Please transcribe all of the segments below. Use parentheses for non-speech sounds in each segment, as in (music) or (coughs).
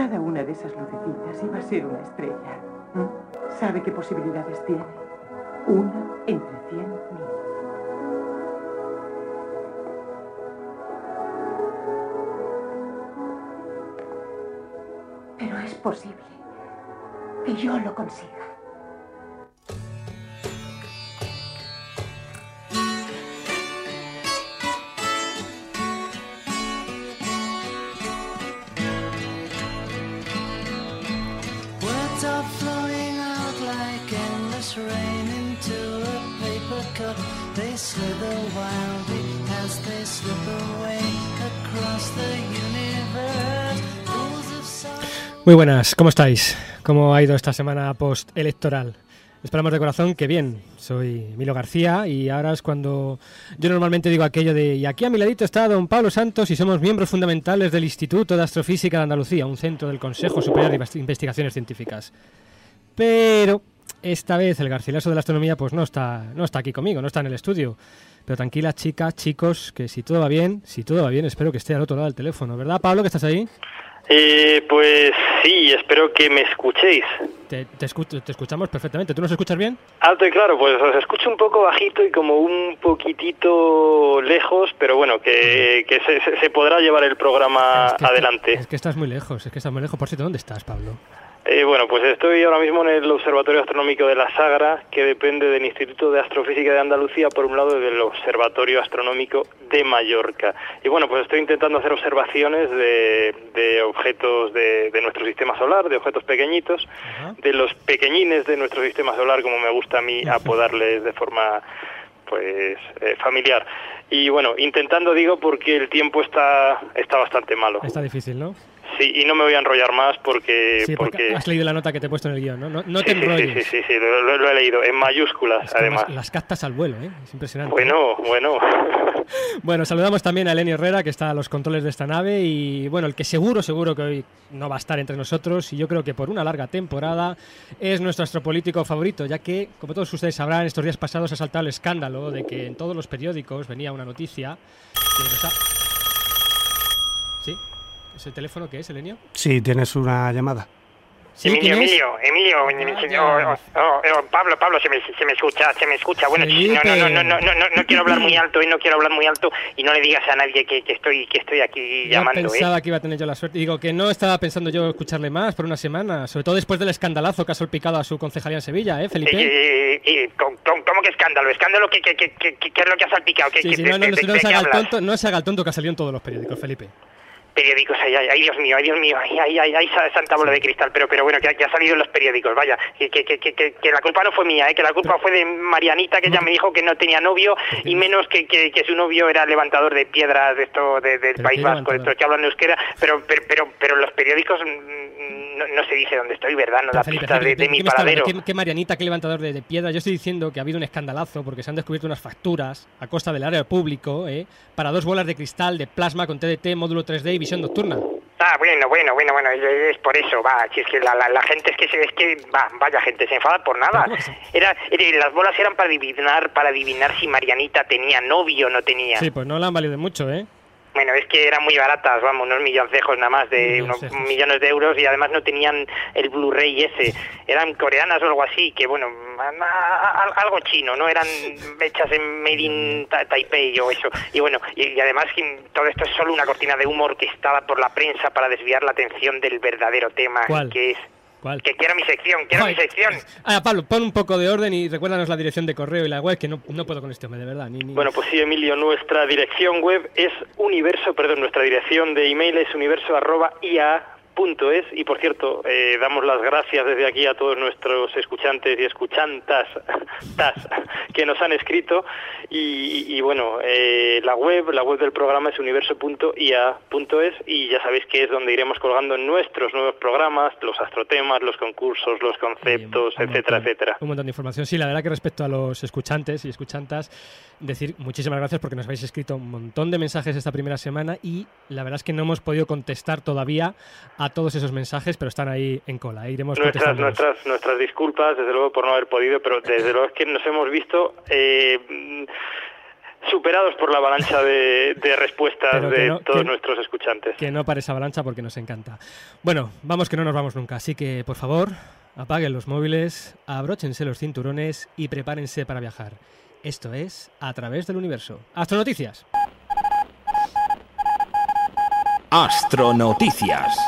Cada una de esas lucecitas iba a ser una estrella. ¿Sabe qué posibilidades tiene? Una entre cien mil. Pero es posible que yo lo consiga. Muy buenas, ¿cómo estáis? ¿Cómo ha ido esta semana post-electoral? Esperamos de corazón que bien. Soy Milo García y ahora es cuando yo normalmente digo aquello de y aquí a mi ladito está don Pablo Santos y somos miembros fundamentales del Instituto de Astrofísica de Andalucía, un centro del Consejo Superior de Invest- Investigaciones Científicas. Pero esta vez el garcilaso de la astronomía pues no está, no está aquí conmigo, no está en el estudio. Pero tranquila, chicas, chicos, que si todo va bien, si todo va bien, espero que esté al otro lado del teléfono. ¿Verdad, Pablo, que estás ahí? Eh, pues sí, espero que me escuchéis. Te, te escu- te escuchamos perfectamente. ¿Tú nos escuchas bien? Alto y claro, pues os escucho un poco bajito y como un poquitito lejos, pero bueno, que, que se, se- podrá llevar el programa Es que- adelante. Es que estás muy lejos, es que estás muy lejos. Por cierto, ¿dónde estás, Pablo? Eh, bueno, pues estoy ahora mismo en el Observatorio Astronómico de la Sagra, que depende del Instituto de Astrofísica de Andalucía, por un lado, y del Observatorio Astronómico de Mallorca. Y bueno, pues estoy intentando hacer observaciones de, de objetos de, de nuestro sistema solar, de objetos pequeñitos, de los pequeñines de nuestro sistema solar, como me gusta a mí apodarles de forma pues eh, familiar. Y bueno, intentando digo porque el tiempo está está bastante malo. Está difícil, ¿no? Sí, y no me voy a enrollar más porque Sí, porque has leído la nota que te he puesto en el guion, ¿no? No, no Sí, te sí, enrolles. Sí, sí, sí, lo, lo- lo he leído en mayúsculas, Es que además. Las, las captas al vuelo, ¿eh? Es impresionante. Bueno, bueno. (laughs) Bueno, saludamos también a Lenny Herrera, que está a los controles de esta nave. Y bueno, el que seguro, seguro que hoy no va a estar entre nosotros. Y yo creo que por una larga temporada es nuestro astropolítico favorito, ya que, como todos ustedes sabrán, estos días pasados ha saltado el escándalo de que en todos los periódicos venía una noticia que nos ha- ¿Sí? ¿Ese teléfono qué es, Elenio? Sí, tienes una llamada. ¿Sí? Emilio. Emilio, Emilio, Ah, ya. oh, oh, oh, Pablo, Pablo, se me, se me escucha, se me escucha. Bueno, no, no, no, no, no, no, no, no quiero hablar muy alto y no quiero hablar muy alto y no le digas a nadie que, que estoy, que estoy aquí Yo llamando, ¿eh? pensaba que iba a tener yo la suerte. Digo que no estaba pensando yo escucharle más por una semana, sobre todo después del escandalazo que ha salpicado a su concejalía en Sevilla, ¿eh, Felipe? Eh, eh, ¿cómo, cómo- cómo que escándalo? ¿Escándalo? ¿Qué, qué, qué, qué, qué es lo que ha salpicado? ¿Qué, Sí, qué- sí, no, no, no, se haga el tonto, no se haga el tonto que ha salido en todos los periódicos, Felipe. Periódicos, ay, ay, ay, Dios mío, ay, Dios mío, ay, ay, ay, ay, sa- santa bola de cristal, pero, pero bueno, que, que ha salido en los periódicos, vaya, que, que, que, la culpa no fue mía, ¿eh? que la culpa fue de Marianita, que ella me dijo que no tenía novio, y menos que, que, que su novio era levantador de piedras de esto, de- del ¿Pero País Vasco, de estos que hablan euskera, pero, pero, pero, pero los periódicos mm, no, no se dice dónde estoy, ¿verdad? No da pistas de, de ¿qué mi paradero. ¿Qué, qué Marianita, qué levantador de, de piedra? Yo estoy diciendo que ha habido un escandalazo porque se han descubierto unas facturas a costa del área público ¿eh? para dos bolas de cristal de plasma con TDT, módulo 3D y visión nocturna. Ah, bueno, bueno, bueno, bueno, es por eso, va, si es que la, la, la gente es que se, es que, va, vaya gente, se enfada por nada. ¿Pero cómo que se- Era, era- las bolas eran para adivinar, para adivinar si Marianita tenía novio o no tenía. Sí, pues no le han valido mucho, ¿eh? Bueno, es que eran muy baratas, vamos, unos milloncejos nada más de unos millones de euros y además no tenían el Blu-ray ese. Eran coreanas o algo así, que bueno, algo chino, ¿no? Eran hechas en Made in Ta- Taipei o eso. Y bueno, y, además todo esto es solo una cortina de humo orquestada por la prensa para desviar la atención del verdadero tema, ¿Cuál? que es... ¿Cuál? Que quiero mi sección, quiero mi Ay, sección. Ah, Pablo, pon un poco de orden y recuérdanos la dirección de correo y la web, que no, no puedo con este hombre, de verdad. Ni, ni- Bueno, pues sí, Emilio, nuestra dirección web es universo, perdón, nuestra dirección de email es universo arroba ia punto es y por cierto eh, damos las gracias desde aquí a todos nuestros escuchantes y escuchantas (laughs) tas, que nos han escrito y, y bueno eh, la web la web del programa es universo.ia.es y ya sabéis que es donde iremos colgando nuestros nuevos programas los astrotemas los concursos los conceptos Sí, etcétera montón, etcétera Un montón de información. Sí, la verdad que respecto a los escuchantes y escuchantas, decir muchísimas gracias porque nos habéis escrito un montón de mensajes esta primera semana y la verdad es que no hemos podido contestar todavía a todos esos mensajes, pero están ahí en cola. Iremos Nuestras, nuestras, nuestras disculpas, desde luego, por no haber podido, pero desde luego es que nos hemos visto eh, superados por la avalancha de, de respuestas (laughs) de todos que- nuestros escuchantes. Que no pare esa avalancha porque nos encanta. Bueno, vamos que no nos vamos nunca, así que por favor, apaguen los móviles, abróchense los cinturones y prepárense para viajar. Esto es A través del universo. Astronoticias. Astronoticias.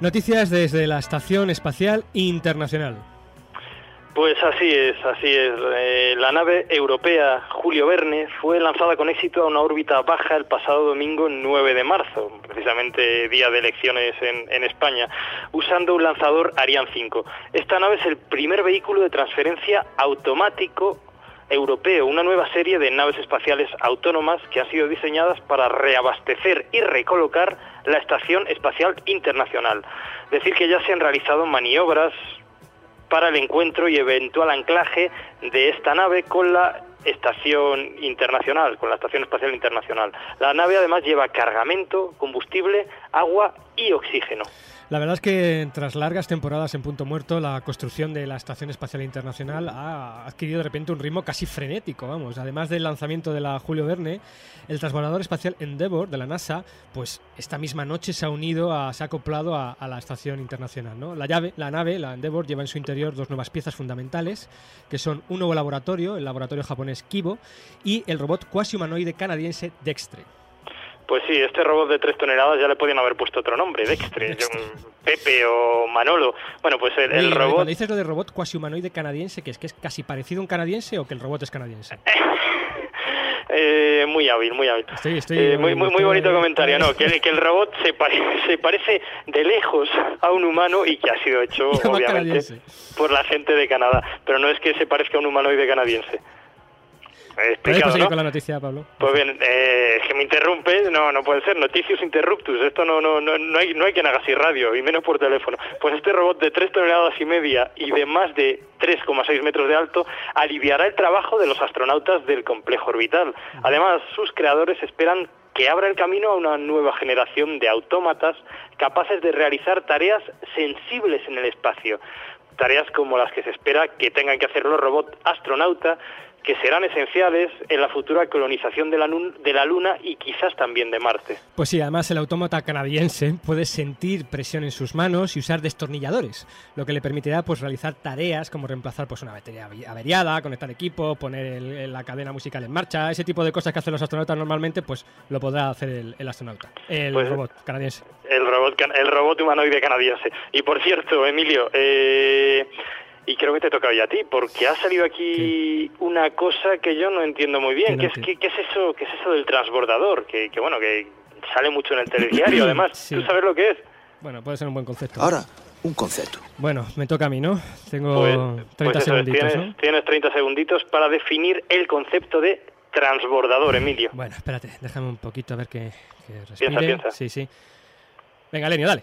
Noticias desde la Estación Espacial Internacional. Pues así es, así es. Eh, la nave europea Julio Verne fue lanzada con éxito a una órbita baja el pasado domingo 9 de marzo, precisamente día de elecciones en, en España, usando un lanzador Ariane 5. Esta nave es el primer vehículo de transferencia automático europeo, una nueva serie de naves espaciales autónomas que han sido diseñadas para reabastecer y recolocar la Estación Espacial Internacional. Decir que ya se han realizado maniobras para el encuentro y eventual anclaje de esta nave con la estación internacional, con la Estación Espacial Internacional. La nave además lleva cargamento, combustible, agua y oxígeno. La verdad es que tras largas temporadas en punto muerto, la construcción de la Estación Espacial Internacional ha adquirido de repente un ritmo casi frenético, vamos. Además del lanzamiento de la Julio Verne, el transbordador espacial Endeavour de la NASA, pues esta misma noche se ha unido, a- se ha acoplado a, la Estación Internacional. La, la nave, la Endeavour, lleva en su interior dos nuevas piezas fundamentales, que son un nuevo laboratorio, el laboratorio japonés Kibo, y el robot cuasi humanoide canadiense Dextre. Pues sí, este robot de tres toneladas ya le podían haber puesto otro nombre, Dextre, (laughs) Pepe o Manolo. Bueno, pues el, el Oye, robot... Cuando dices lo de robot cuasi humanoide canadiense, que es que es casi parecido a un canadiense o que el robot es canadiense. (laughs) Eh, muy hábil, muy hábil. Estoy- estoy- Eh, muy, muy, bonito comentario, ¿no? Que, el- que el robot se, pare- (laughs) se parece de lejos a un humano y que ha sido hecho, obviamente, canadiense. por la gente de Canadá. Pero no es que se parezca a un humanoide canadiense. He ¿Puedes explicado, ¿no? con la noticia, Pablo? Pues bien, eh, que me interrumpe, no, no puede ser, noticius interruptus, esto no, no, no, no hay, no hay quien haga así radio, y menos por teléfono. Pues este robot de 3 toneladas y media y de más de 3,6 metros de alto aliviará el trabajo de los astronautas del complejo orbital. Además, sus creadores esperan que abra el camino a una nueva generación de autómatas capaces de realizar tareas sensibles en el espacio. Tareas como las que se espera que tengan que hacer los robots astronauta, que serán esenciales en la futura colonización de la, de la Luna y quizás también de Marte. Pues sí, además el autómata canadiense puede sentir presión en sus manos y usar destornilladores, lo que le permitirá pues realizar tareas como reemplazar pues una batería averiada, conectar equipo, poner el- la cadena musical en marcha, ese tipo de cosas que hacen los astronautas normalmente, pues lo podrá hacer el, el astronauta, el Pues- robot canadiense. El robot, el robot humanoide canadiense. Y por cierto, Emilio, eh, y creo que te toca hoy a ti, porque ha salido aquí una cosa que yo no entiendo muy bien. Que ¿Qué es, qué, qué es eso? ¿Qué es eso del transbordador? Que, que bueno, que sale mucho en el telediario, (coughs) además. Sí. ¿Tú sabes lo que es? Bueno, puede ser un buen concepto. Ahora, un concepto. Bueno, me toca a mí, ¿no? Tengo Pues, 30 pues eso segunditos, tienes, ¿no? tienes 30 segunditos para definir el concepto de transbordador, Emilio. Bueno, espérate, déjame un poquito a ver que, que respire. piensa. Sí, sí. Venga, Lenio, dale.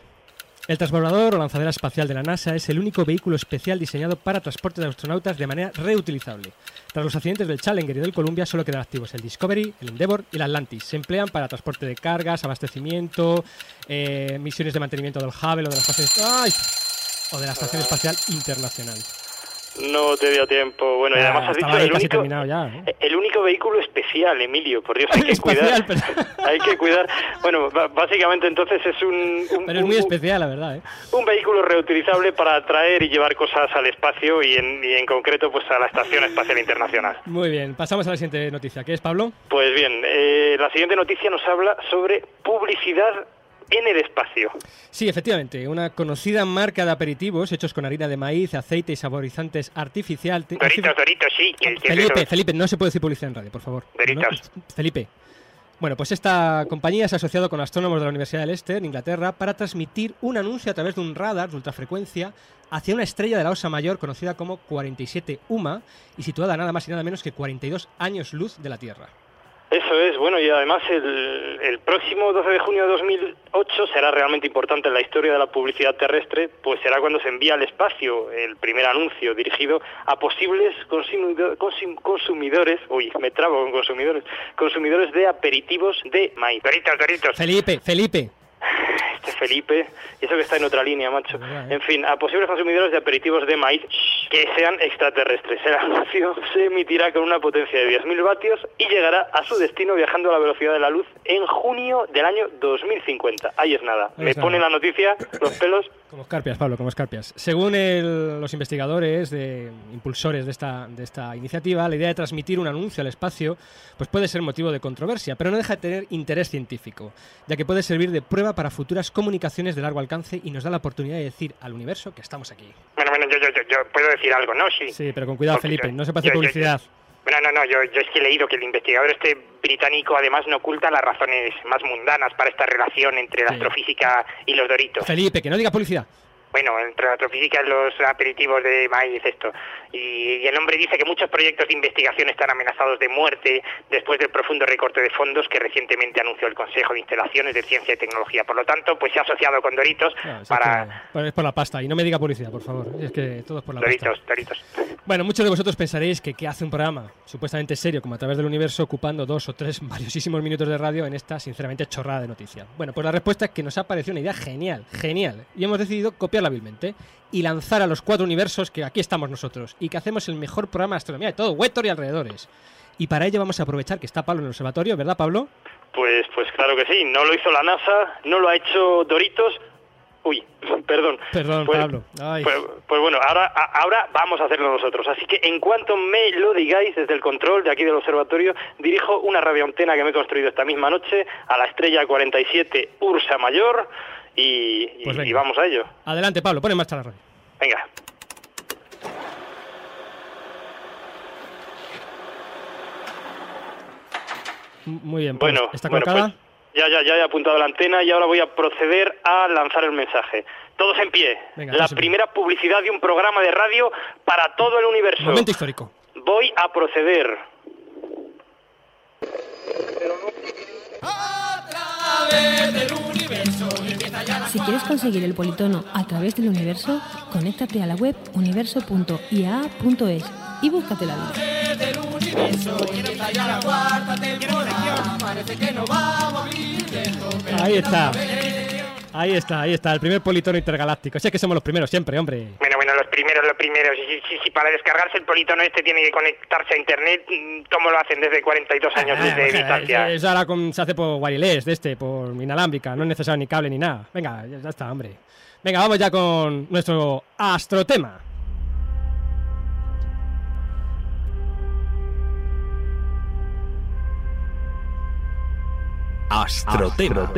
El transbordador o lanzadera espacial de la NASA es el único vehículo especial diseñado para transporte de astronautas de manera reutilizable. Tras los accidentes del Challenger y del Columbia solo quedan activos el Discovery, el Endeavour y el Atlantis. Se emplean para transporte de cargas, abastecimiento, eh, misiones de mantenimiento del Hubble o de o de la Estación Espacial Internacional. No te dio tiempo. Bueno, y Ah, además has dicho el único, ya, ¿no? el único vehículo especial, Emilio. Por Dios, hay que cuidar. pero- (laughs) Hay que cuidar. Bueno, básicamente entonces es un, un, Pero es muy un- especial, la verdad, ¿eh? un vehículo reutilizable para traer y llevar cosas al espacio y en, y en concreto pues a la Estación Espacial Internacional. Muy bien, pasamos a la siguiente noticia. ¿Qué es, Pablo? Pues bien, eh, la siguiente noticia nos habla sobre publicidad en el espacio. Sí, efectivamente, una conocida marca de aperitivos hechos con harina de maíz, aceite y saborizantes artificial. Doritos, Doritos, sí. Felipe, Felipe, no se puede decir publicidad en radio, por favor. Doritos. ¿No? Felipe. Bueno, pues esta compañía se ha asociado con astrónomos de la Universidad de Leicester, en Inglaterra, para transmitir un anuncio a través de un radar de ultrafrecuencia hacia una estrella de la Osa Mayor conocida como 47 UMA y situada nada más y nada menos que 42 años luz de la Tierra. Eso es, bueno, y además el, el próximo 12 de junio de 2008 será realmente importante en la historia de la publicidad terrestre, pues será cuando se envía al espacio el primer anuncio dirigido a posibles consumido- consum- consumidores, uy, me trabo con consumidores, consumidores de aperitivos de maíz. Doritos, Doritos. Felipe, Felipe. Este Felipe, y eso que está en otra línea, macho. ¿eh? En fin, a posibles consumidores de aperitivos de maíz que sean extraterrestres. El anuncio se emitirá con una potencia de 10.000 vatios y llegará a su destino viajando a la velocidad de la luz en junio del año 2050. Ahí es nada. Me pone la noticia, los pelos. Como escarpias, Pablo, como escarpias. Según el- los investigadores, de, impulsores de esta, de esta iniciativa, la idea de transmitir un anuncio al espacio pues puede ser motivo de controversia, pero no deja de tener interés científico, ya que puede servir de prueba para futuras comunicaciones de largo alcance y nos da la oportunidad de decir al universo que estamos aquí. Bueno, bueno, yo, yo, yo, yo puedo decir algo, ¿no? Sí. Sí, pero con cuidado, Porque Felipe, no se yo- publicidad. Bueno, no, no, yo, yo es que he leído que el investigador este británico además no oculta las razones más mundanas para esta relación entre la Sí. astrofísica y los doritos. Felipe, que no diga publicidad. Bueno, entre la astrofísica los aperitivos de maíz, esto. Y, y el hombre dice que muchos proyectos de investigación están amenazados de muerte después del profundo recorte de fondos que recientemente anunció el Consejo de Instalaciones de Ciencia y Tecnología. Por lo tanto, pues se ha asociado con Doritos No, es para... es por la pasta. Y no me diga publicidad, por favor. Es que todo es por la pasta. Doritos, Doritos. Bueno, muchos de vosotros pensaréis que qué hace un programa supuestamente serio como a través del universo ocupando dos o tres (laughs) valiosísimos minutos de radio en esta sinceramente chorrada de noticia. Bueno, pues la respuesta es que nos ha parecido una idea genial, genial, y hemos decidido hábilmente y lanzar a los cuatro universos que aquí estamos nosotros y que hacemos el mejor programa de astronomía de todo, Wetor y alrededores. Y para ello vamos a aprovechar que está Pablo en el observatorio, ¿verdad, Pablo? Pues, pues claro que sí, no lo hizo la NASA, no lo ha hecho Doritos. Uy, (laughs) perdón. Perdón, Pues- Pablo. Ay. Pues, pues bueno, ahora, ahora vamos a hacerlo nosotros. Así que en cuanto me lo digáis desde el control de aquí del observatorio, dirijo una radioantena que me he construido esta misma noche a la estrella 47 Ursa Mayor y, Pues y vamos a ello. Adelante, Pablo, pon en marcha la radio. Venga. Muy bien, Pablo. Bueno, ¿está bueno, colocada? pues ya, ya, ya he apuntado la antena y ahora voy a proceder a lanzar el mensaje. Todos en pie. Venga, la primera publicidad de un programa de radio para todo el universo. Momento histórico. Voy a proceder. Si quieres conseguir el politono a través del universo, conéctate a la web universo.iaa.es y búscate la vida. Ahí está. Ahí está, ahí está, el primer politono intergaláctico. Si es que somos los primeros siempre, hombre. Bueno, los primeros, los primeros. Si, si, si para descargarse el politono este tiene que conectarse a internet, mm, ¿cómo lo hacen desde 42 años Ah, de o sea, distancia? Eso ahora con- se hace por wireless, de este, por inalámbrica. No es necesario ni cable ni nada. Venga, ya ya está, hombre. Venga, vamos ya con nuestro astrotema. Astrotema.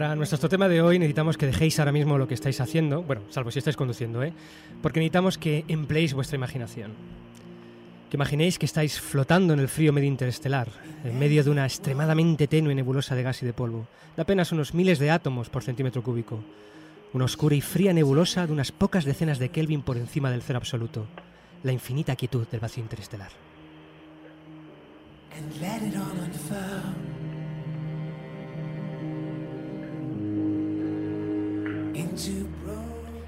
Para nuestro astrotema de hoy necesitamos que dejéis ahora mismo lo que estáis haciendo, bueno, salvo si estáis conduciendo, ¿eh? Porque necesitamos que empleéis vuestra imaginación. Que imaginéis que estáis flotando en el frío medio interestelar, en medio de una extremadamente tenue nebulosa de gas y de polvo, de apenas unos miles de átomos por centímetro cúbico. Una oscura y fría nebulosa de unas pocas decenas de Kelvin por encima del cero absoluto. La infinita quietud del vacío interestelar. and let it all unfurl.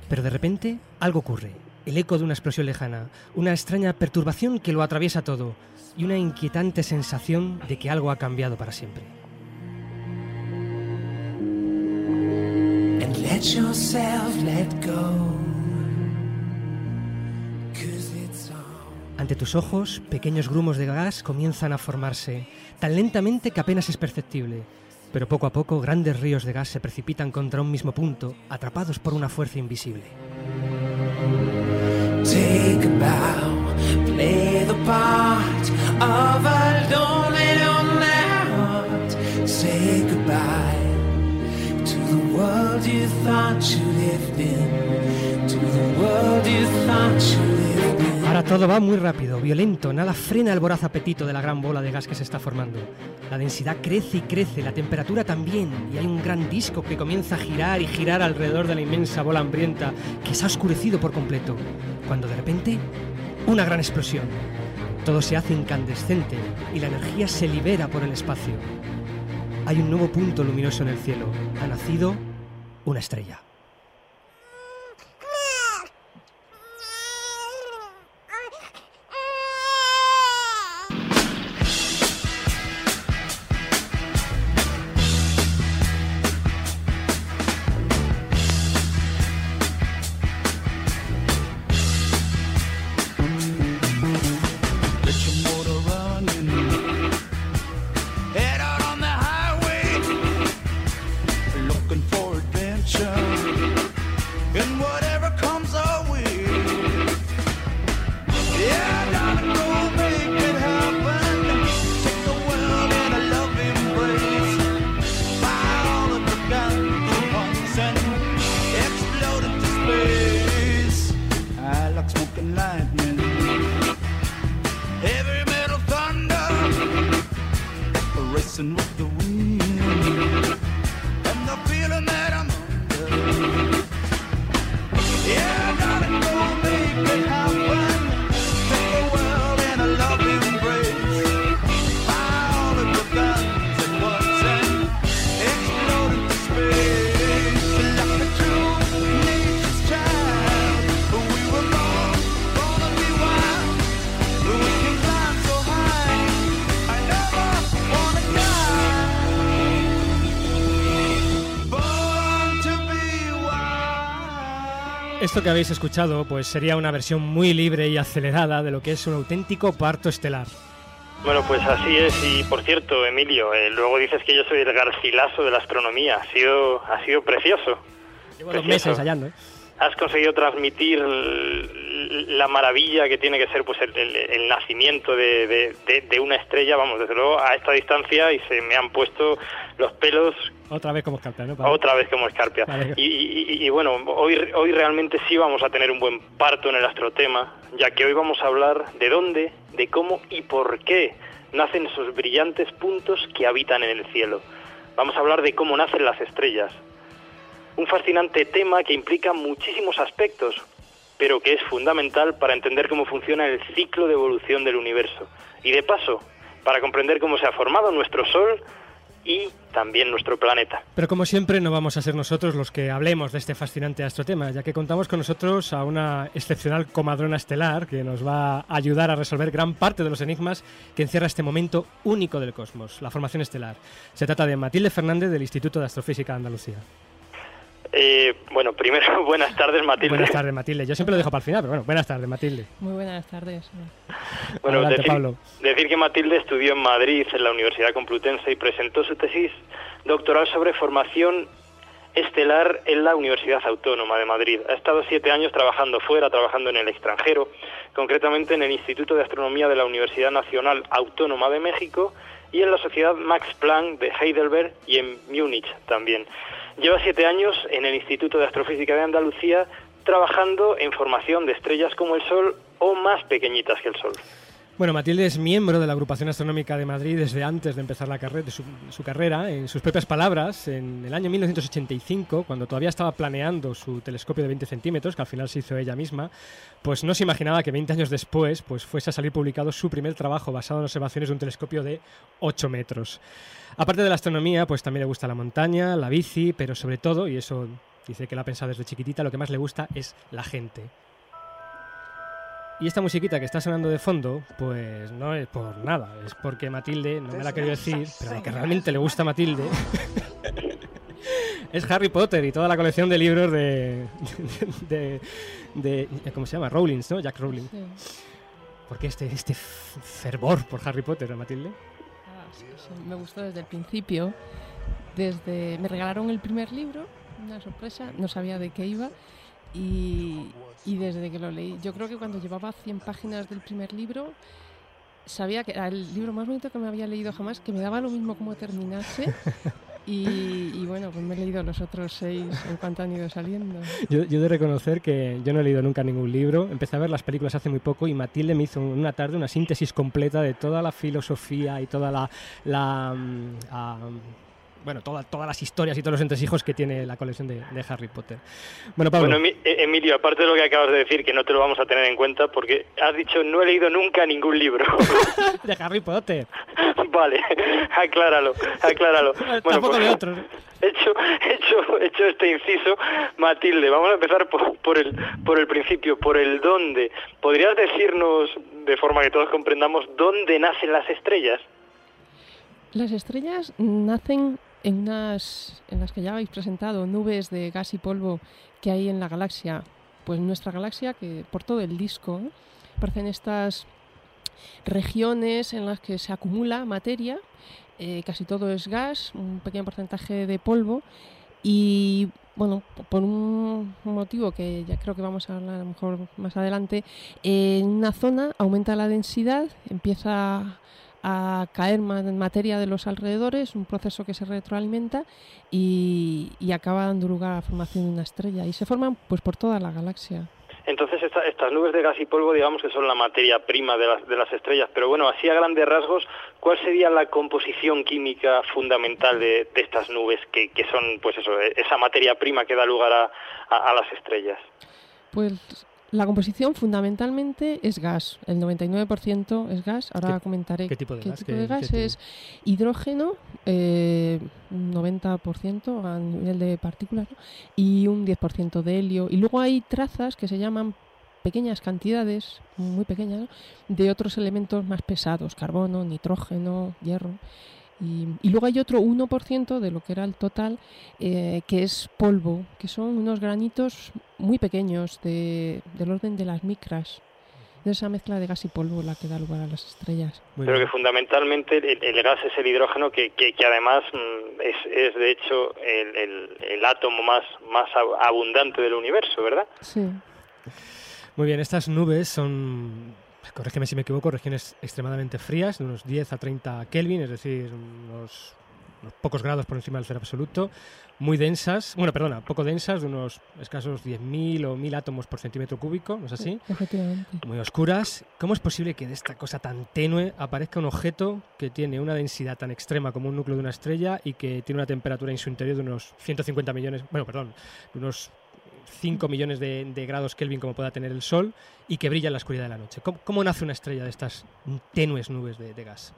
Pero de repente algo ocurre. El eco de una explosión lejana, una extraña perturbación que lo atraviesa todo y una inquietante sensación de que algo ha cambiado para siempre. and let yourself let go. Cause it's all Ante tus ojos, pequeños grumos de gas comienzan a formarse, tan lentamente que apenas es perceptible. Pero poco a poco grandes ríos de gas se precipitan contra un mismo punto, atrapados por una fuerza invisible. Take a bow, play the part of a lonely, lonely heart. Say goodbye to the world you thought you lived in, to the world you thought you lived in. Ahora todo va muy rápido, violento, nada frena el voraz apetito de la gran bola de gas que se está formando. La densidad crece y crece, la temperatura también, y hay un gran disco que comienza a girar y girar alrededor de la inmensa bola hambrienta que se ha oscurecido por completo. Cuando de repente, una gran explosión. Todo se hace incandescente y la energía se libera por el espacio. Hay un nuevo punto luminoso en el cielo. Ha nacido una estrella. Que habéis escuchado pues sería una versión muy libre y acelerada de lo que es un auténtico parto estelar. Bueno, pues así es. Y por cierto, Emilio, eh, luego dices que yo soy el garcilaso de la astronomía. Ha sido, ha sido precioso. Llevo dos meses ensayando, ¿eh? Has conseguido transmitir la maravilla que tiene que ser pues el, el- el nacimiento de, de- de- de una estrella, vamos, desde luego a esta distancia y se me han puesto los pelos Otra vez como escarpia, ¿no? Otra vez como escarpia. Vale. Y, y- y- y bueno, hoy, hoy realmente sí vamos a tener un buen parto en el astrotema, ya que hoy vamos a hablar de dónde, de cómo y por qué nacen esos brillantes puntos que habitan en el cielo. Vamos a hablar de cómo nacen las estrellas. Un fascinante tema que implica muchísimos aspectos, pero que es fundamental para entender cómo funciona el ciclo de evolución del universo. Y de paso, para comprender cómo se ha formado nuestro Sol y también nuestro planeta. Pero como siempre no vamos a ser nosotros los que hablemos de este fascinante astrotema, ya que contamos con nosotros a una excepcional comadrona estelar que nos va a ayudar a resolver gran parte de los enigmas que encierra este momento único del cosmos, la formación estelar. Se trata de Matilde Fernández del Instituto de Astrofísica de Andalucía. Eh, bueno, primero, (laughs) buenas tardes, Matilde. Buenas tardes, Matilde. Yo siempre lo dejo para el final, pero bueno, buenas tardes, Matilde. Muy buenas tardes. Bueno, Adelante, decir, Pablo. decir que Matilde estudió en Madrid, en la Universidad Complutense, y presentó su tesis doctoral sobre formación estelar en la Universidad Autónoma de Madrid. Ha estado siete años trabajando fuera, trabajando en el extranjero, concretamente en el Instituto de Astronomía de la Universidad Nacional Autónoma de México y en la Sociedad Max Planck de Heidelberg y en Múnich también. Lleva siete años en el Instituto de Astrofísica de Andalucía trabajando en formación de estrellas como el Sol o más pequeñitas que el Sol. Bueno, Matilde es miembro de la Agrupación Astronómica de Madrid desde antes de empezar la su, carrera. En sus propias palabras, en el año 1985, cuando todavía estaba planeando su telescopio de 20 centímetros, que al final se hizo ella misma, pues no se imaginaba que 20 años después pues fuese a salir publicado su primer trabajo basado en observaciones de un telescopio de 8 metros. Aparte de la astronomía, pues también le gusta la montaña, la bici, pero sobre todo, y eso dice que lo ha pensado desde chiquitita, lo que más le gusta es la gente. Y esta musiquita que está sonando de fondo, pues no es por nada, es porque Matilde, no me la querido decir, pero lo que realmente le gusta a Matilde (laughs) es Harry Potter y toda la colección de libros de, de, de- ¿cómo se llama? Rowling, ¿no? Jack Rowling. Sí. ¿Por qué este, este fervor por Harry Potter, Matilde? Ah, sí, sí, me gustó desde el principio. Desde me regalaron el primer libro, una sorpresa, no sabía de qué iba y, y desde que lo leí, yo creo que cuando llevaba 100 páginas del primer libro sabía que era el libro más bonito que me había leído jamás, que me daba lo mismo como terminase. (laughs) Y, y bueno, pues me he leído los otros seis en cuanto han ido saliendo. Yo, yo he de reconocer que yo no he leído nunca ningún libro. Empecé a ver las películas hace muy poco y Matilde me hizo una tarde una síntesis completa de toda la filosofía y toda la. la, mm, ah, bueno, toda- todas las historias y todos los entresijos que tiene la colección de, de Harry Potter. Bueno, Pablo. Bueno, Emi- eh, Emilio, aparte de lo que acabas de decir, que no te lo vamos a tener en cuenta, porque has dicho no he leído nunca ningún libro. (laughs) de Harry Potter. (laughs) vale, acláralo, acláralo. (laughs) Tampoco pues, de otros. Hecho, hecho, hecho este inciso, Matilde, vamos a empezar por, por el, por el principio, por el dónde. ¿Podrías decirnos, de forma que todos comprendamos, dónde nacen las estrellas? Las estrellas nacen en unas, en las que ya habéis presentado, nubes de gas y polvo que hay en la galaxia. Pues nuestra galaxia, que por todo el disco, aparecen estas regiones en las que se acumula materia, eh, casi todo es gas, un pequeño porcentaje de polvo y bueno, por un motivo que ya creo que vamos a hablar a lo mejor más adelante, en una zona aumenta la densidad, empieza a caer ma- materia de los alrededores, un proceso que se retroalimenta y, y acaba dando lugar a la formación de una estrella. Y se forman pues por toda la galaxia. Entonces esta- estas nubes de gas y polvo digamos que son la materia prima de las, de las estrellas, pero bueno, así a grandes rasgos, ¿cuál sería la composición química fundamental de, de estas nubes que, que son pues eso, e- esa materia prima que da lugar a, a- a las estrellas? Pues la composición fundamentalmente es gas. El 99% es gas. Ahora ¿Qué- comentaré qué tipo de gas? tipo ¿Qué- de gas qué es hidrógeno, eh, un 90% a nivel de partículas ¿no? y un 10% de helio. Y luego hay trazas que se llaman pequeñas cantidades, muy pequeñas, ¿no? de otros elementos más pesados, carbono, nitrógeno, hierro. Y, y luego hay otro 1% de lo que era el total, eh, que es polvo, que son unos granitos muy pequeños, de, del orden de las micras. De esa mezcla de gas y polvo la que da lugar a las estrellas. Muy Pero bien. que fundamentalmente el, el gas es el hidrógeno que, que, que además mm, es, es de hecho el, el, el átomo más, más ab- abundante del universo, ¿verdad? Sí. Muy bien, estas nubes son, corrígeme si me equivoco, regiones extremadamente frías, de unos 10 a 30 Kelvin, es decir, unos, unos pocos grados por encima del cero absoluto, muy densas, bueno, perdona, poco densas, de unos escasos 10.000 o 1.000 átomos por centímetro cúbico, ¿no es así? Efectivamente. Muy oscuras. ¿Cómo es posible que de esta cosa tan tenue aparezca un objeto que tiene una densidad tan extrema como un núcleo de una estrella y que tiene una temperatura en su interior de unos 150 millones, bueno, perdón, de unos 5 millones de, grados Kelvin como pueda tener el Sol y que brilla en la oscuridad de la noche? ¿Cómo, nace una estrella de estas tenues nubes de, gas?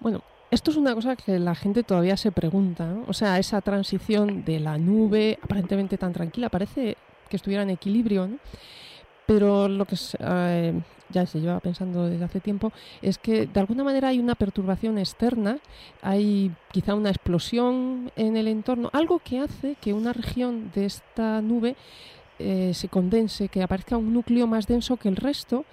Bueno, esto es una cosa que la gente todavía se pregunta. O sea, esa transición de la nube aparentemente tan tranquila, parece que estuviera en equilibrio, ¿no? Pero lo que eh, ya se lleva pensando desde hace tiempo es que de alguna manera hay una perturbación externa, hay quizá una explosión en el entorno, algo que hace que una región de esta nube eh, se condense, que aparezca un núcleo más denso que el resto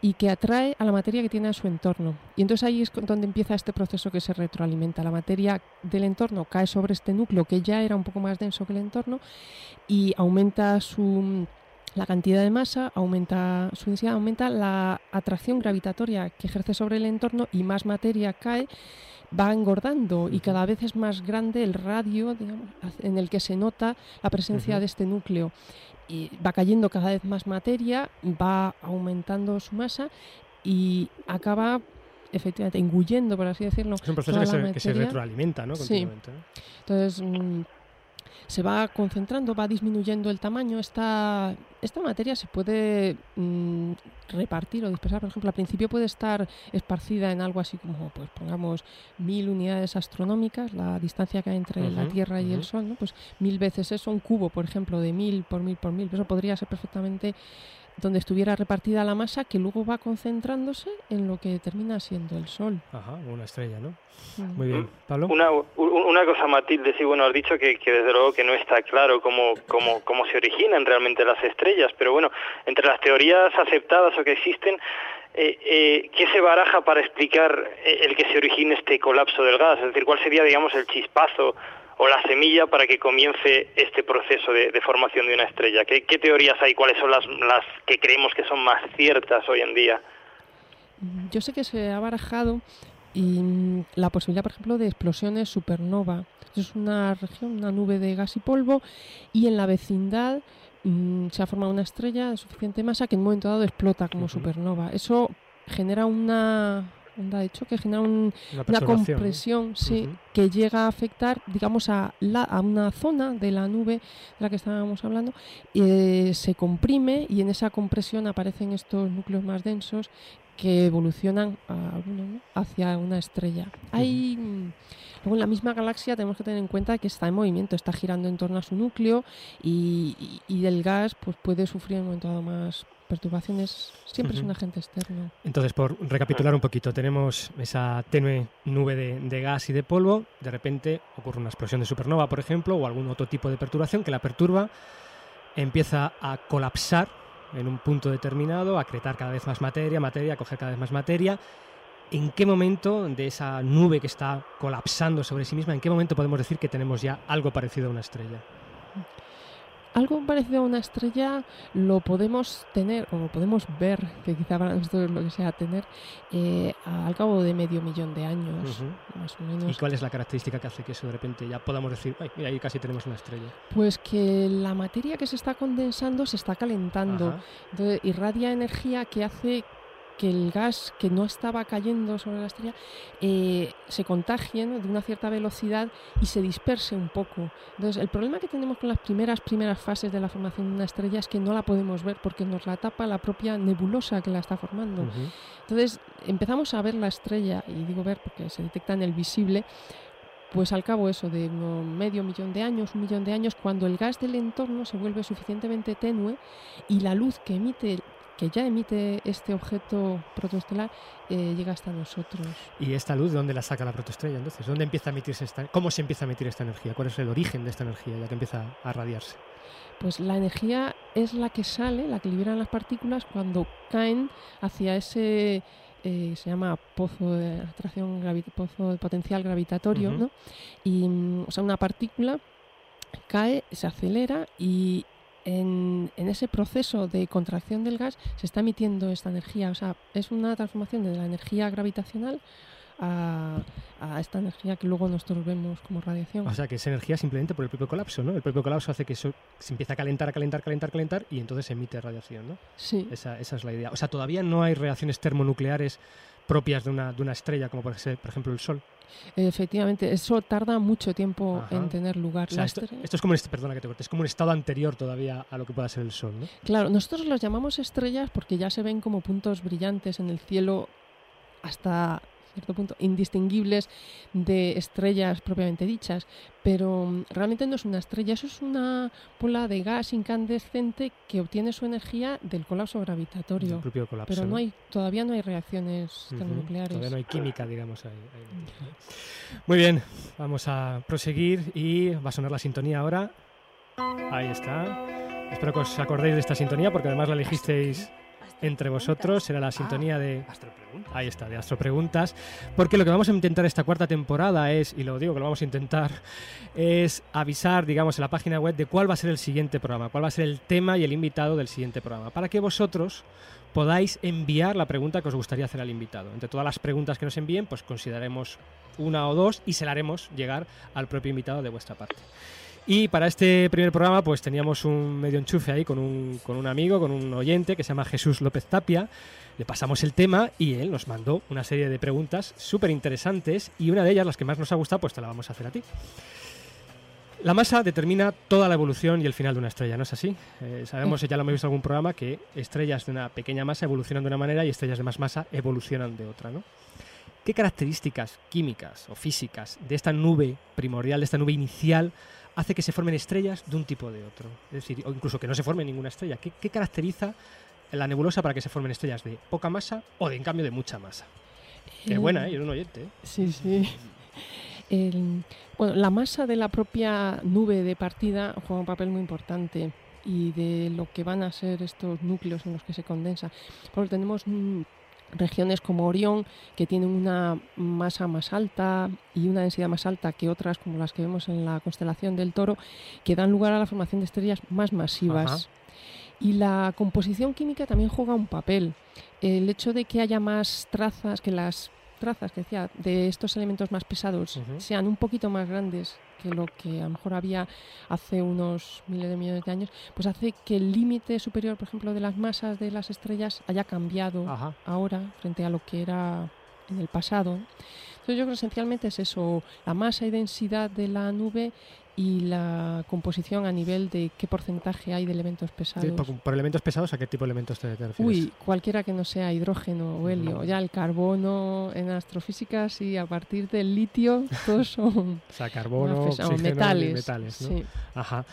y que atrae a la materia que tiene a su entorno. Y entonces ahí es donde empieza este proceso que se retroalimenta. La materia del entorno cae sobre este núcleo que ya era un poco más denso que el entorno y aumenta su la cantidad de masa, aumenta su densidad, aumenta la atracción gravitatoria que ejerce sobre el entorno y más materia cae, va engordando y cada vez es más grande el radio digamos, en el que se nota la presencia de este núcleo. Y va cayendo cada vez más materia, va aumentando su masa y acaba efectivamente engullendo, por así decirlo. Es un proceso que se, que se materia. retroalimenta, ¿no? Sí. Continuamente, ¿no? Entonces mm, se va concentrando, va disminuyendo el tamaño. Esta, esta materia se puede mm, repartir o dispersar. Por ejemplo, al principio puede estar esparcida en algo así como, pues pongamos, mil unidades astronómicas, la distancia que hay entre la Tierra y el. Sol, ¿no? pues mil veces eso, un cubo, por ejemplo, de mil por mil por mil. Eso podría ser perfectamente donde estuviera repartida la masa que luego va concentrándose en lo que termina siendo el Sol. Ajá, una estrella, ¿no? Mm. Muy bien. Pablo. Una, una cosa, Matilde, sí, bueno, has dicho que, que desde luego que no está claro cómo, cómo, cómo se originan realmente las estrellas, pero bueno, entre las teorías aceptadas o que existen, eh, eh, ¿qué se baraja para explicar eh, el que se origine este colapso del gas? Es decir, ¿cuál sería, digamos, el chispazo o la semilla para que comience este proceso de, de formación de una estrella? ¿Qué, qué teorías hay? ¿Cuáles son las, las que creemos que son más ciertas hoy en día? Yo sé que se ha barajado y mm, la posibilidad, por ejemplo, de explosiones supernova. Es una región, una nube de gas y polvo, y en la vecindad mm, se ha formado una estrella de suficiente masa que en un momento dado explota como supernova. Eso genera una onda de choque, genera un- Una una perturbación, ¿no? compresión, sí, que llega a afectar, digamos, a, la, a una zona de la nube de la que estábamos hablando, eh, se comprime y en esa compresión aparecen estos núcleos más densos que evolucionan hacia una estrella. Hay, luego en la misma galaxia tenemos que tener en cuenta que está en movimiento, está girando en torno a su núcleo y, y- y el gas pues, puede sufrir en un momento dado más perturbaciones. Siempre es Ujú. un agente externo. Entonces, por recapitular un poquito, tenemos esa tenue nube de, de gas y de polvo, de repente ocurre una explosión de supernova, por ejemplo, o algún otro tipo de perturbación que la perturba, empieza a colapsar en un punto determinado, a cretar cada vez más materia, materia, a coger cada vez más materia. ¿En qué momento de esa nube que está colapsando sobre sí misma, en qué momento podemos decir que tenemos ya algo parecido a una estrella? Algo parecido a una estrella lo podemos tener, o lo podemos ver, que quizá para nosotros lo que sea tener, eh, al cabo de medio millón de años, más o ¿Y menos. cuál es la característica que hace que eso de repente ya podamos decir, "Ay, mira, ahí casi tenemos una estrella? Pues que la materia que se está condensando se está calentando, entonces irradia energía que hace que el gas que no estaba cayendo sobre la estrella eh, se contagie ¿no? de una cierta velocidad y se disperse un poco. Entonces, el problema que tenemos con las primeras primeras fases de la formación de una estrella es que no la podemos ver porque nos la tapa la propia nebulosa que la está formando. Ujú. Entonces empezamos a ver la estrella, y digo ver porque se detecta en el visible, pues al cabo eso de unos medio millón de años, un millón de años, cuando el gas del entorno se vuelve suficientemente tenue y la luz que emite, que ya emite este objeto protoestelar, eh, llega hasta nosotros. ¿Y esta luz de dónde la saca la protoestrella? Entonces, ¿dónde empieza a emitirse esta, cómo se empieza a emitir esta energía? ¿Cuál es el origen de esta energía ya que empieza a radiarse? Pues la energía es la que sale, la que liberan las partículas cuando caen hacia ese eh, se llama pozo de atracción pozo de potencial gravitatorio. ¿no? Y mm, o sea, una partícula cae, se acelera y en, en ese proceso de contracción del gas se está emitiendo esta energía. O sea, es una transformación de la energía gravitacional a, a esta energía que luego nosotros vemos como radiación. O sea, que es energía simplemente por el propio colapso, ¿no? El propio colapso hace que eso se empieza a calentar, a calentar, calentar, calentar y entonces emite radiación, ¿no? sí. Esa, esa es la idea. O sea, todavía no hay reacciones termonucleares propias de una, de una estrella, como puede ser, por ejemplo, el Sol. Efectivamente, eso tarda mucho tiempo Ajá. en tener lugar. O sea, esto, es como un, perdona que te corte, es como un estado anterior todavía a lo que pueda ser el Sol, ¿no? Claro, nosotros los llamamos estrellas porque ya se ven como puntos brillantes en el cielo hasta cierto punto indistinguibles de estrellas propiamente dichas, pero mm, realmente no es una estrella, eso es una bola de gas incandescente que obtiene su energía del colapso gravitatorio. propio colapso. Pero no hay, todavía no hay reacciones Ujú, termonucleares. Todavía no hay química, digamos. Ahí, ahí. Muy bien, vamos a proseguir y va a sonar la sintonía ahora. Ahí está. Espero que os acordéis de esta sintonía porque además la elegisteis entre vosotros. Será la sintonía de... Ahí está, de Astro Preguntas. Porque lo que vamos a intentar esta cuarta temporada es, y lo digo que lo vamos a intentar, es avisar, digamos, en la página web de cuál va a ser el siguiente programa, cuál va a ser el tema y el invitado del siguiente programa. Para que vosotros podáis enviar la pregunta que os gustaría hacer al invitado. Entre todas las preguntas que nos envíen, pues consideraremos una o dos y se la haremos llegar al propio invitado de vuestra parte. Y para este primer programa, pues teníamos un medio enchufe ahí con un, con un amigo, con un oyente que se llama Jesús López Tapia. Le pasamos el tema y él nos mandó una serie de preguntas súper interesantes y una de ellas, las que más nos ha gustado, pues te la vamos a hacer a ti. La masa determina toda la evolución y el final de una estrella, ¿no es así? Eh, sabemos, ya lo hemos visto en algún programa, que estrellas de una pequeña masa evolucionan de una manera y estrellas de más masa evolucionan de otra, ¿no? ¿Qué características químicas o físicas de esta nube primordial, de esta nube inicial, hace que se formen estrellas de un tipo o de otro? Es decir, o incluso que no se forme ninguna estrella. ¿Qué, qué caracteriza la nebulosa para que se formen estrellas de poca masa o de en cambio de mucha masa. Qué Eh, buena, ¿eh? Era un oyente. ¿eh? Sí, sí. El- bueno, la masa de la propia nube de partida juega un papel muy importante y de lo que van a ser estos núcleos en los que se condensa. Porque tenemos regiones como Orión que tienen una masa más alta y una densidad más alta que otras como las que vemos en la constelación del Toro que dan lugar a la formación de estrellas más masivas. Ajá. Y la composición química también juega un papel. El hecho de que haya más trazas, que las trazas que decía de estos elementos más pesados sean un poquito más grandes que lo que a lo mejor había hace unos miles de millones de años, pues hace que el límite superior, por ejemplo, de las masas de las estrellas haya cambiado Ajá. ahora frente a lo que era en el pasado. Entonces yo creo que esencialmente es eso, la masa y densidad de la nube y la composición a nivel de qué porcentaje hay de elementos Sí, pesados. por, por elementos pesados, ¿a qué tipo de elementos te, te refieres? Uy, cualquiera que no sea hidrógeno o helio. Ya el carbono en astrofísica, sí, a partir del litio, todos (laughs) son O sea, carbono, y metales. metales, ¿no? sí. Ajá.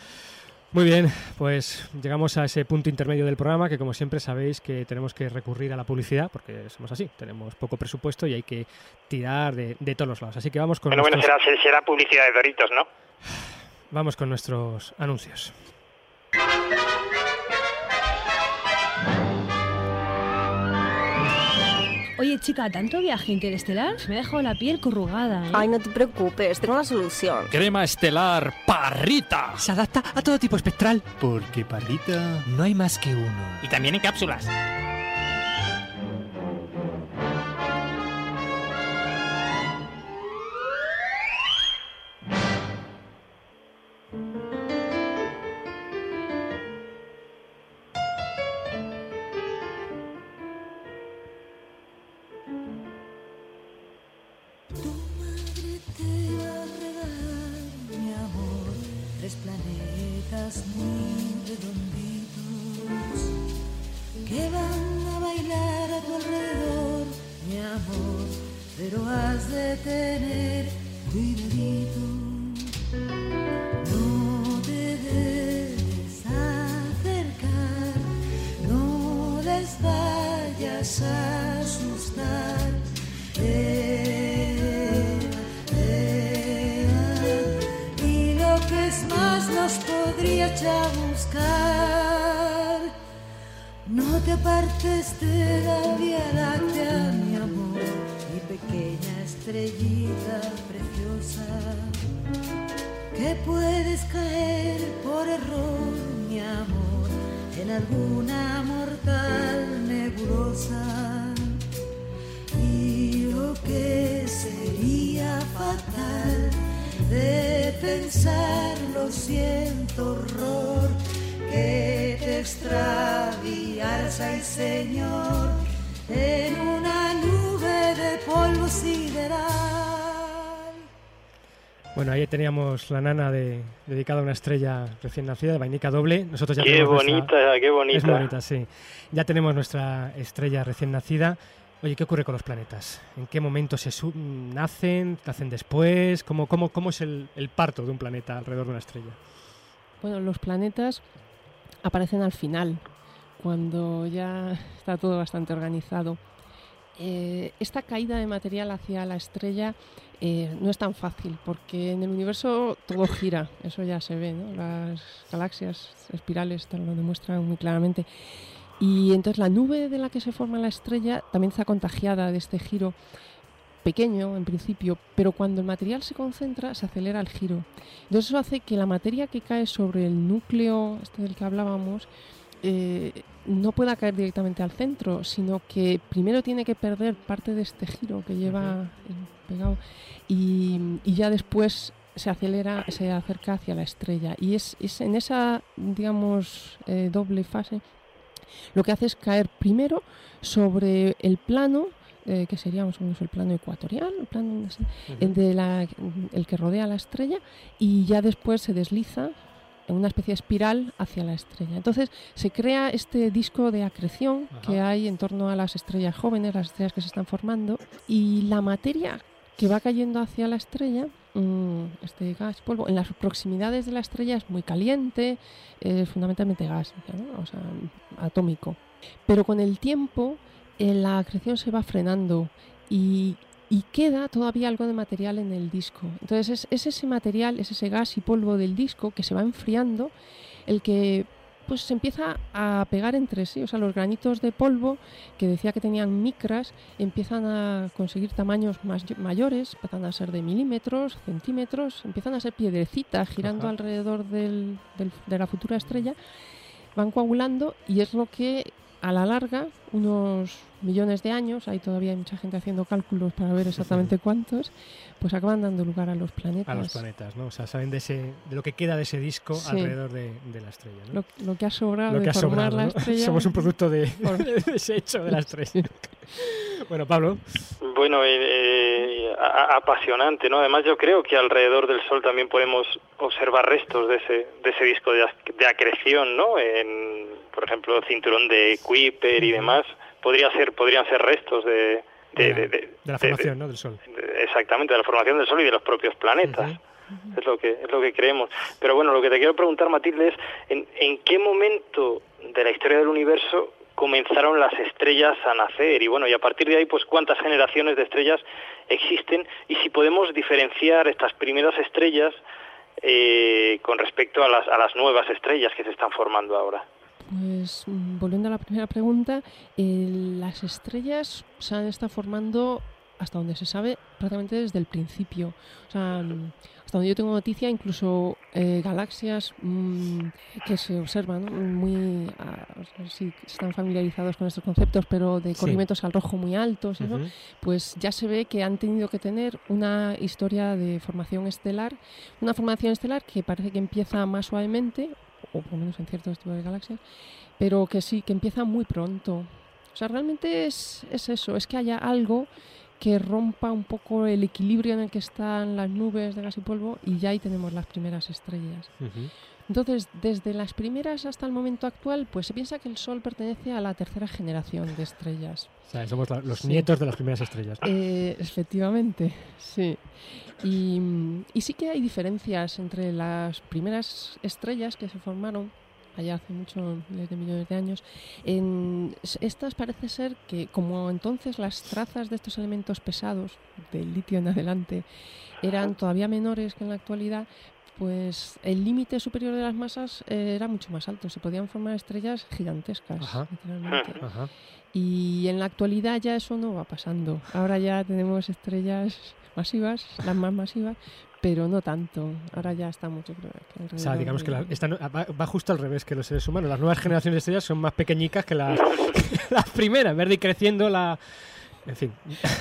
Muy bien, pues llegamos a ese punto intermedio del programa que como siempre sabéis que tenemos que recurrir a la publicidad porque somos así, tenemos poco presupuesto y hay que tirar de, de todos los lados. Así que vamos con, Bueno, bueno, nuestros, será, será publicidad de Doritos, ¿no? Vamos con nuestros anuncios. Oye, chica, ¿tanto viaje interestelar? Me ha dejado la piel corrugada, ¿eh? Ay, no te preocupes, tengo la solución. Crema estelar Parrita. Se adapta a todo tipo espectral. Porque Parrita no hay más que uno. Y también en cápsulas. Alguna Bueno, ahí teníamos la nana de, dedicada a una estrella recién nacida de vainica doble. Nosotros ya Qué tenemos nuestra- bonita, qué bonita. Es muy bonita, sí. Ya tenemos nuestra estrella recién nacida. Oye, ¿qué ocurre con los planetas? ¿En qué momento se su- nacen? ¿Nacen después? ¿Cómo, cómo, cómo es el, el parto de un planeta alrededor de una estrella? Bueno, los planetas aparecen al final, cuando ya está todo bastante organizado. Eh, esta caída de material hacia la estrella eh, no es tan fácil, porque en el universo todo gira, eso ya se ve, ¿no? Las galaxias espirales lo demuestran muy claramente. Y entonces la nube de la que se forma la estrella también está contagiada de este giro pequeño en principio, pero cuando el material se concentra se acelera el giro. Entonces eso hace que la materia que cae sobre el núcleo este del que hablábamos eh, no pueda caer directamente al centro, sino que primero tiene que perder parte de este giro que lleva eh, pegado. Y, y ya después se acelera, se acerca hacia la estrella. Y es, es en esa, digamos, eh, doble fase lo que hace es caer primero sobre el plano, eh, que sería más o menos el plano ecuatorial, el plano de la- el que rodea la estrella, y ya después se desliza en una especie de espiral hacia la estrella. Entonces se crea este disco de acreción que hay en torno a las estrellas jóvenes, las estrellas que se están formando, y la materia que va cayendo hacia la estrella, mm, este gas, polvo, en las proximidades de la estrella es muy caliente, es fundamentalmente gas, ¿no? o sea, atómico. Pero con el tiempo eh, la acreción se va frenando y, y queda todavía algo de material en el disco. Entonces es, es ese material, es ese gas y polvo del disco que se va enfriando el que pues se empieza a pegar entre sí. O sea, los granitos de polvo, que decía que tenían micras, empiezan a conseguir tamaños más mayores, empiezan a ser de milímetros, centímetros, empiezan a ser piedrecitas girando Ajá. alrededor del- del- de la futura estrella, van coagulando y es lo que a la larga, unos millones de años, hay todavía mucha gente haciendo cálculos para ver exactamente cuántos, pues acaban dando lugar a los planetas. A los planetas, ¿no? O sea, saben de, ese, de lo que queda de ese disco Sí. alrededor de, de la estrella, ¿no? Lo, lo que ha sobrado Lo de que ha formar sobrado, la ¿no? estrella. Somos un producto de, (laughs) Por- (laughs) de desecho de la estrella. (laughs) bueno, Pablo. Bueno, eh, eh, a- apasionante, ¿no? Además yo creo que alrededor del Sol también podemos observar restos de ese, de ese disco de, ac- de acreción, ¿no? En, por ejemplo, el cinturón de Kuiper y demás, podría ser, podrían ser restos de... De, De la- de- de- de la de- formación, ¿no? Del Sol. exactamente, de la formación del Sol y de los propios planetas. Es lo que es lo que creemos. Pero bueno, lo que te quiero preguntar, Matilde, es en, en qué momento de la historia del universo comenzaron las estrellas a nacer y bueno, y a partir de ahí, pues cuántas generaciones de estrellas existen y si podemos diferenciar estas primeras estrellas eh, con respecto a las, a las nuevas estrellas que se están formando ahora. Pues mm, volviendo a la primera pregunta, eh, las estrellas se han estado formando hasta donde se sabe prácticamente desde el principio. O sea, mm, hasta donde yo tengo noticia, incluso eh, galaxias mm, que se observan, ¿no? muy, no sé si están familiarizados con estos conceptos, pero de Sí. corrimientos al rojo muy altos, Ujú. pues ya se ve que han tenido que tener una historia de formación estelar, una formación estelar que parece que empieza más suavemente, o por lo menos en ciertos tipos de galaxias, pero que sí, que empieza muy pronto. O sea, realmente es, es eso, es que haya algo que rompa un poco el equilibrio en el que están las nubes de gas y polvo y ya ahí tenemos las primeras estrellas. Entonces, desde las primeras hasta el momento actual, pues se piensa que el Sol pertenece a la tercera generación de estrellas. O sea, somos la- los Sí. nietos de las primeras estrellas. Eh, efectivamente, sí. Y, y sí que hay diferencias entre las primeras estrellas que se formaron allá hace muchos miles de millones de años. En, estas parece ser que, como entonces las trazas de estos elementos pesados, del litio en adelante, eran todavía menores que en la actualidad, pues el límite superior de las masas eh, era mucho más alto. Se podían formar estrellas gigantescas, Ajá. literalmente. Ajá. Y en la actualidad ya eso no va pasando. Ahora ya tenemos estrellas masivas, las más masivas, pero no tanto. Ahora ya creo, que O sea, digamos que la- esta va, va justo al revés que los seres humanos. Las nuevas generaciones de estrellas son más pequeñicas que las, (laughs) las primeras. En vez de ir creciendo la... En fin.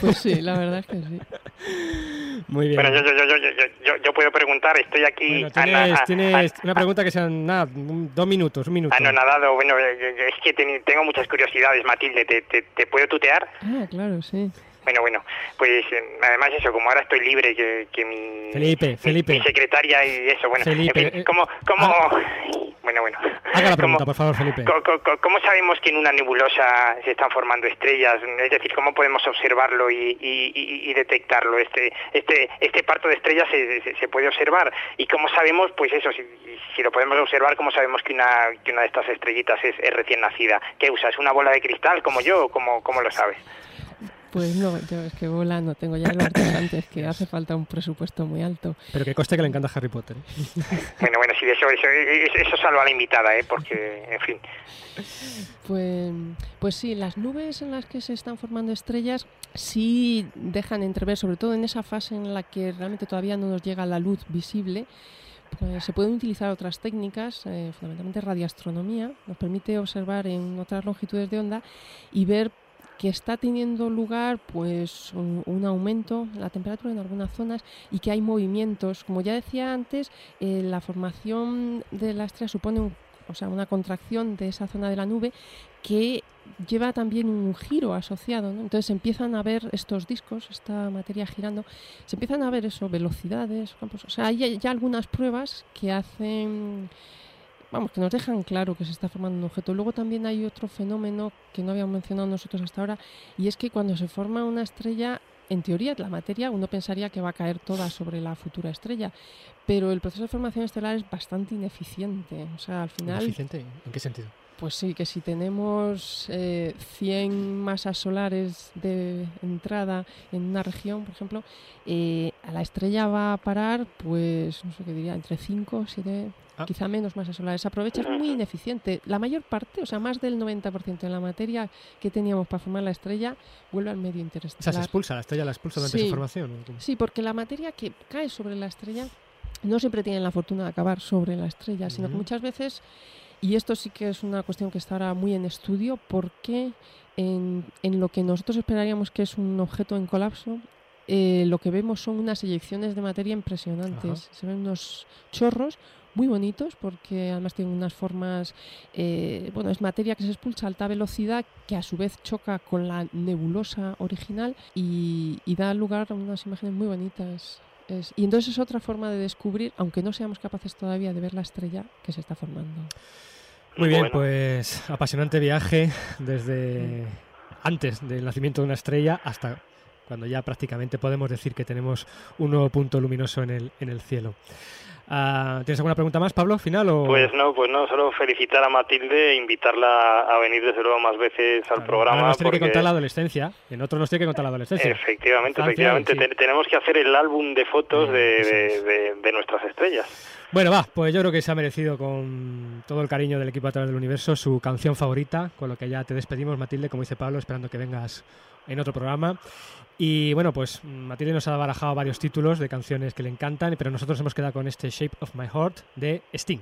Pues sí, la verdad es que sí. (laughs) Muy bien. Bueno, yo, yo, yo, yo, yo, yo, yo puedo preguntar, estoy aquí tienes, una pregunta que sean nada, dos minutos, un minuto. anonadado. Bueno, eh, eh, es que tengo muchas curiosidades, Matilde, ¿te, te, te puedo tutear? Ah, claro, sí. Bueno, bueno, pues eh, además eso, como ahora estoy libre, que, que mi, Felipe, mi- Felipe. mi secretaria y eso, bueno, Felipe, en fin, ¿cómo, cómo, bueno, bueno, Haga la (laughs) ¿cómo, pregunta, por favor, Felipe. cómo sabemos que en una nebulosa se están formando estrellas? Es decir, ¿cómo podemos observarlo y, y- y- y detectarlo? Este, este, este parto de estrellas se, se- se puede observar y cómo sabemos, pues eso, si, si lo podemos observar, ¿cómo sabemos que una, que una de estas estrellitas es, es recién nacida? ¿Qué usas? ¿Una bola de cristal como yo o cómo, cómo lo sabes? Pues no, yo es que bola no tengo, ya lo antes antes, que hace falta un presupuesto muy alto. Pero que coste que le encanta Harry Potter. ¿eh? (laughs) Bueno, bueno, sí, eso, eso, eso, eso salva a la invitada, ¿eh? Porque, en fin. Pues, pues sí, las nubes en las que se están formando estrellas sí dejan entrever, sobre todo en esa fase en la que realmente todavía no nos llega la luz visible, pues se pueden utilizar otras técnicas, eh, fundamentalmente radioastronomía, nos permite observar en otras longitudes de onda y ver que está teniendo lugar pues un, aumento en la temperatura en algunas zonas y que hay movimientos. Como ya decía antes, eh, la formación de la estrella supone o sea, una contracción de esa zona de la nube que lleva también un giro asociado. ¿no? Entonces empiezan a ver estos discos, esta materia girando, se empiezan a ver eso, velocidades, campos. O sea, hay ya algunas pruebas que hacen vamos, que nos dejan claro que se está formando un objeto. Luego también hay otro fenómeno que no habíamos mencionado nosotros hasta ahora, y es que cuando se forma una estrella, en teoría la materia uno pensaría que va a caer toda sobre la futura estrella, pero el proceso de formación estelar es bastante ineficiente. O sea, al final... ¿Ineficiente? ¿En qué sentido? pues sí, que si tenemos eh, 100 masas solares de entrada en una región, por ejemplo, eh, a la estrella va a parar, pues, no sé qué diría, entre 5 o 7, Ah. quizá menos masas solares. Aprovecha, es muy ineficiente. La mayor parte, o sea, más del 90% de la materia que teníamos para formar la estrella vuelve al medio O sea, interestelar. se expulsa, la estrella la expulsa durante Sí. su formación. Sí, porque la materia que cae sobre la estrella no siempre tiene la fortuna de acabar sobre la estrella, sino que muchas veces, y esto sí que es una cuestión que está ahora muy en estudio, porque en, en lo que nosotros esperaríamos que es un objeto en colapso, eh, lo que vemos son unas eyecciones de materia impresionantes. Ajá. Se ven unos chorros muy bonitos porque además tienen unas formas, eh, bueno, es materia que se expulsa a alta velocidad que a su vez choca con la nebulosa original y, y da lugar a unas imágenes muy bonitas. Es- y entonces es otra forma de descubrir, aunque no seamos capaces todavía de ver la estrella que se está formando. Muy bien, Bueno. pues apasionante viaje desde antes del nacimiento de una estrella hasta cuando ya prácticamente podemos decir que tenemos un nuevo punto luminoso en el, en el cielo. Ah, ¿Tienes alguna pregunta más, Pablo, final? O... Pues no, pues no, solo felicitar a Matilde e invitarla a venir desde luego más veces al Ahora programa. nos tiene que contar la adolescencia, en otro nos tiene que contar la adolescencia. Efectivamente, efectivamente. sí. Tenemos que hacer el álbum de fotos Mm, de, de- de nuestras estrellas. Bueno, va, pues yo creo que se ha merecido con todo el cariño del equipo a través del universo su canción favorita, con lo que ya te despedimos, Matilde, como dice Pablo, esperando que vengas en otro programa. Y bueno, pues Matilde nos ha barajado varios títulos de canciones que le encantan, pero nosotros hemos quedado con este Shape of My Heart de Sting.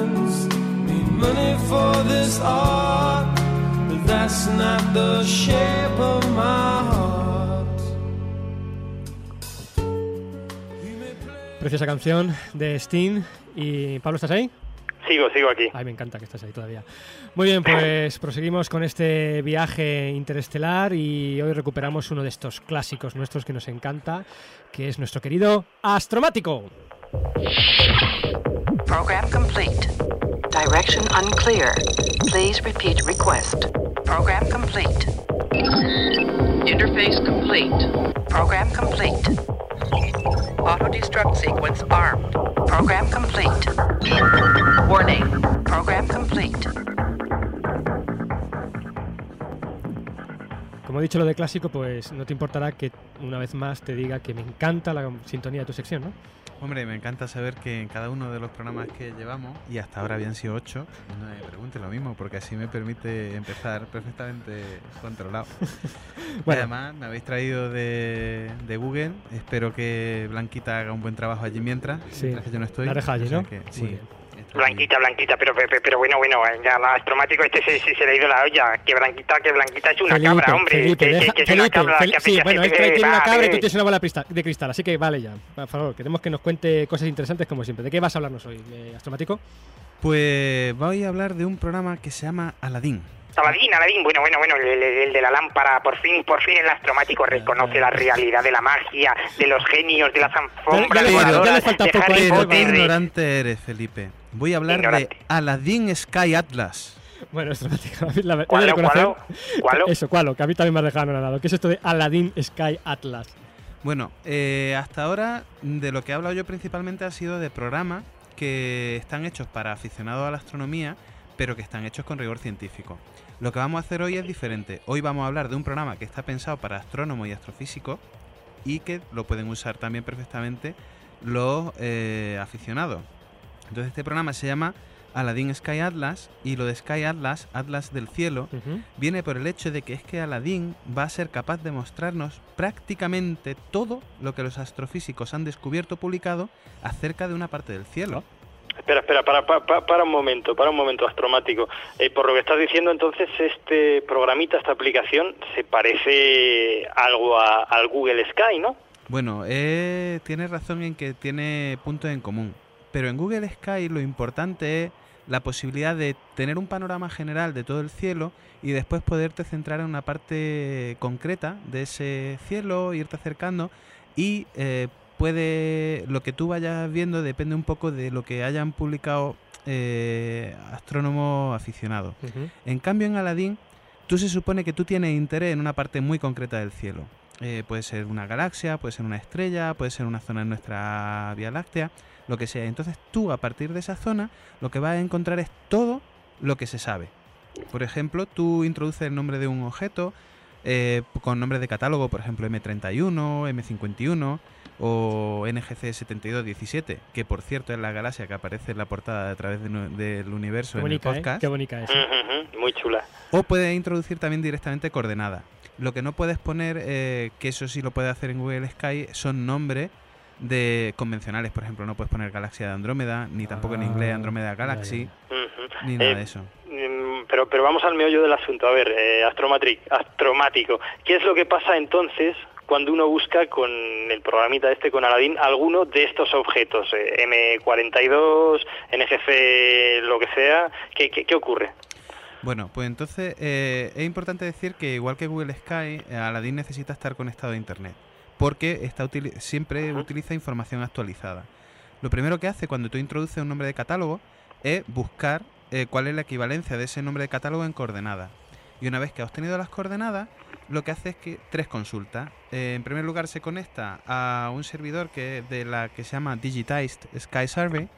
money for this art, but that's not the shape of my heart. Preciosa canción de Sting. Y Pablo, ¿estás ahí? Sigo, sigo aquí. Ay, me encanta que estés ahí todavía. Muy bien, pues proseguimos con este viaje interestelar y hoy recuperamos uno de estos clásicos nuestros que nos encanta, que es nuestro querido Astromático. Program complete. Direction unclear. Please repeat request. Program complete. Interface complete. Program complete. Auto destruct sequence armed. Program complete. Warning. Program complete. Como he dicho lo de clásico, pues no te importará que una vez más te diga que me encanta la sintonía de tu sección, ¿no? Hombre, me encanta saber que en cada uno de los programas que llevamos, y hasta ahora habían sido ocho, no me pregunte lo mismo, porque así me permite empezar perfectamente controlado. (laughs) Bueno. Además, me habéis traído de, de Google. Espero que Blanquita haga un buen trabajo allí mientras, Sí. mientras que yo no estoy. La deja allí, ¿no? que, sí. bien. Blanquita, Blanquita, pero, pero, pero bueno, bueno, ya el astromático este se, se, se le ha ido la olla. Que Blanquita, que Blanquita es una Felipe, cabra, hombre. Felipe, que, que- deja- que es Felipe, una cabra. Fel- que sí, que- bueno, que- es que tiene una cabra y tú tienes una bola de cristal, así que vale ya. Por favor, queremos que nos cuente cosas interesantes como siempre. ¿De qué vas a hablarnos hoy, eh, Astromático? Pues voy a hablar de un programa que se llama Aladdin. Aladín, Aladín, bueno, bueno, bueno, el, el- el de la lámpara, por fin, por fin el astromático reconoce la realidad de la magia, de los genios, de las alfombras Ya le- ya le voladoras, falta de poco Harry él, ignorante eres, Felipe. Voy a hablar Ignorante. de Aladdin Sky Atlas. Bueno, mí la verdad, he de ¿Cuálo, reconocer- cuálo, cuálo? Eso, cuál, que a mí también me ha dejado anonadado. ¿Qué es esto de Aladdin Sky Atlas? Bueno, eh, hasta ahora de lo que he hablado yo principalmente ha sido de programas que están hechos para aficionados a la astronomía, pero que están hechos con rigor científico. Lo que vamos a hacer hoy es diferente. Hoy vamos a hablar de un programa que está pensado para astrónomos y astrofísicos y que lo pueden usar también perfectamente los eh, aficionados. Entonces este programa se llama Aladdin Sky Atlas y lo de Sky Atlas, Atlas del cielo, viene por el hecho de que es que Aladdin va a ser capaz de mostrarnos prácticamente todo lo que los astrofísicos han descubierto publicado acerca de una parte del cielo. Espera, espera, para, para, para un momento, para un momento astromático. Eh, por lo que estás diciendo, entonces, este programita, esta aplicación, se parece algo a- al Google Sky, ¿no? Bueno, eh, tienes razón en que tiene puntos en común. Pero en Google Sky lo importante es la posibilidad de tener un panorama general de todo el cielo y después poderte centrar en una parte concreta de ese cielo, irte acercando y eh, puede lo que tú vayas viendo depende un poco de lo que hayan publicado eh, astrónomos aficionados. En cambio, en Aladdin, tú se supone que tú tienes interés en una parte muy concreta del cielo. Eh, puede ser una galaxia, puede ser una estrella, puede ser una zona en nuestra Vía Láctea, lo que sea. Entonces tú, a partir de esa zona, lo que vas a encontrar es todo lo que se sabe. Por ejemplo, tú introduces el nombre de un objeto eh, con nombre de catálogo, por ejemplo, M31, M51 o NGC 7217, que por cierto es la galaxia que aparece en la portada a través de del universo Qué en bonita, el ¿eh? podcast. Qué bonita es. Muy chula. O puedes introducir también directamente coordenadas. Lo que no puedes poner, eh, que eso sí lo puede hacer en Google Sky, son nombres de convencionales. Por ejemplo, no puedes poner Galaxia de Andrómeda, ni tampoco en inglés Ah, Andrómeda Galaxy, ni nada Eh, de eso. Mm, Pero, pero vamos al meollo del asunto. A ver, eh, astromatric, astromático. ¿Qué es lo que pasa entonces cuando uno busca con el programita este, con Aladdin, alguno de estos objetos? eh, M42, NGC, lo que sea. ¿Qué, qué, qué ocurre? Bueno, pues entonces eh, es importante decir que igual que Google Sky, Aladdin necesita estar conectado a Internet, porque está siempre utiliza información actualizada. Lo primero que hace cuando tú introduces un nombre de catálogo es buscar eh, cuál es la equivalencia de ese nombre de catálogo en coordenadas. Y una vez que ha obtenido las coordenadas, lo que hace es que tres consultas. Eh, en primer lugar, se conecta a un servidor que de la que se llama Digitized Sky Survey,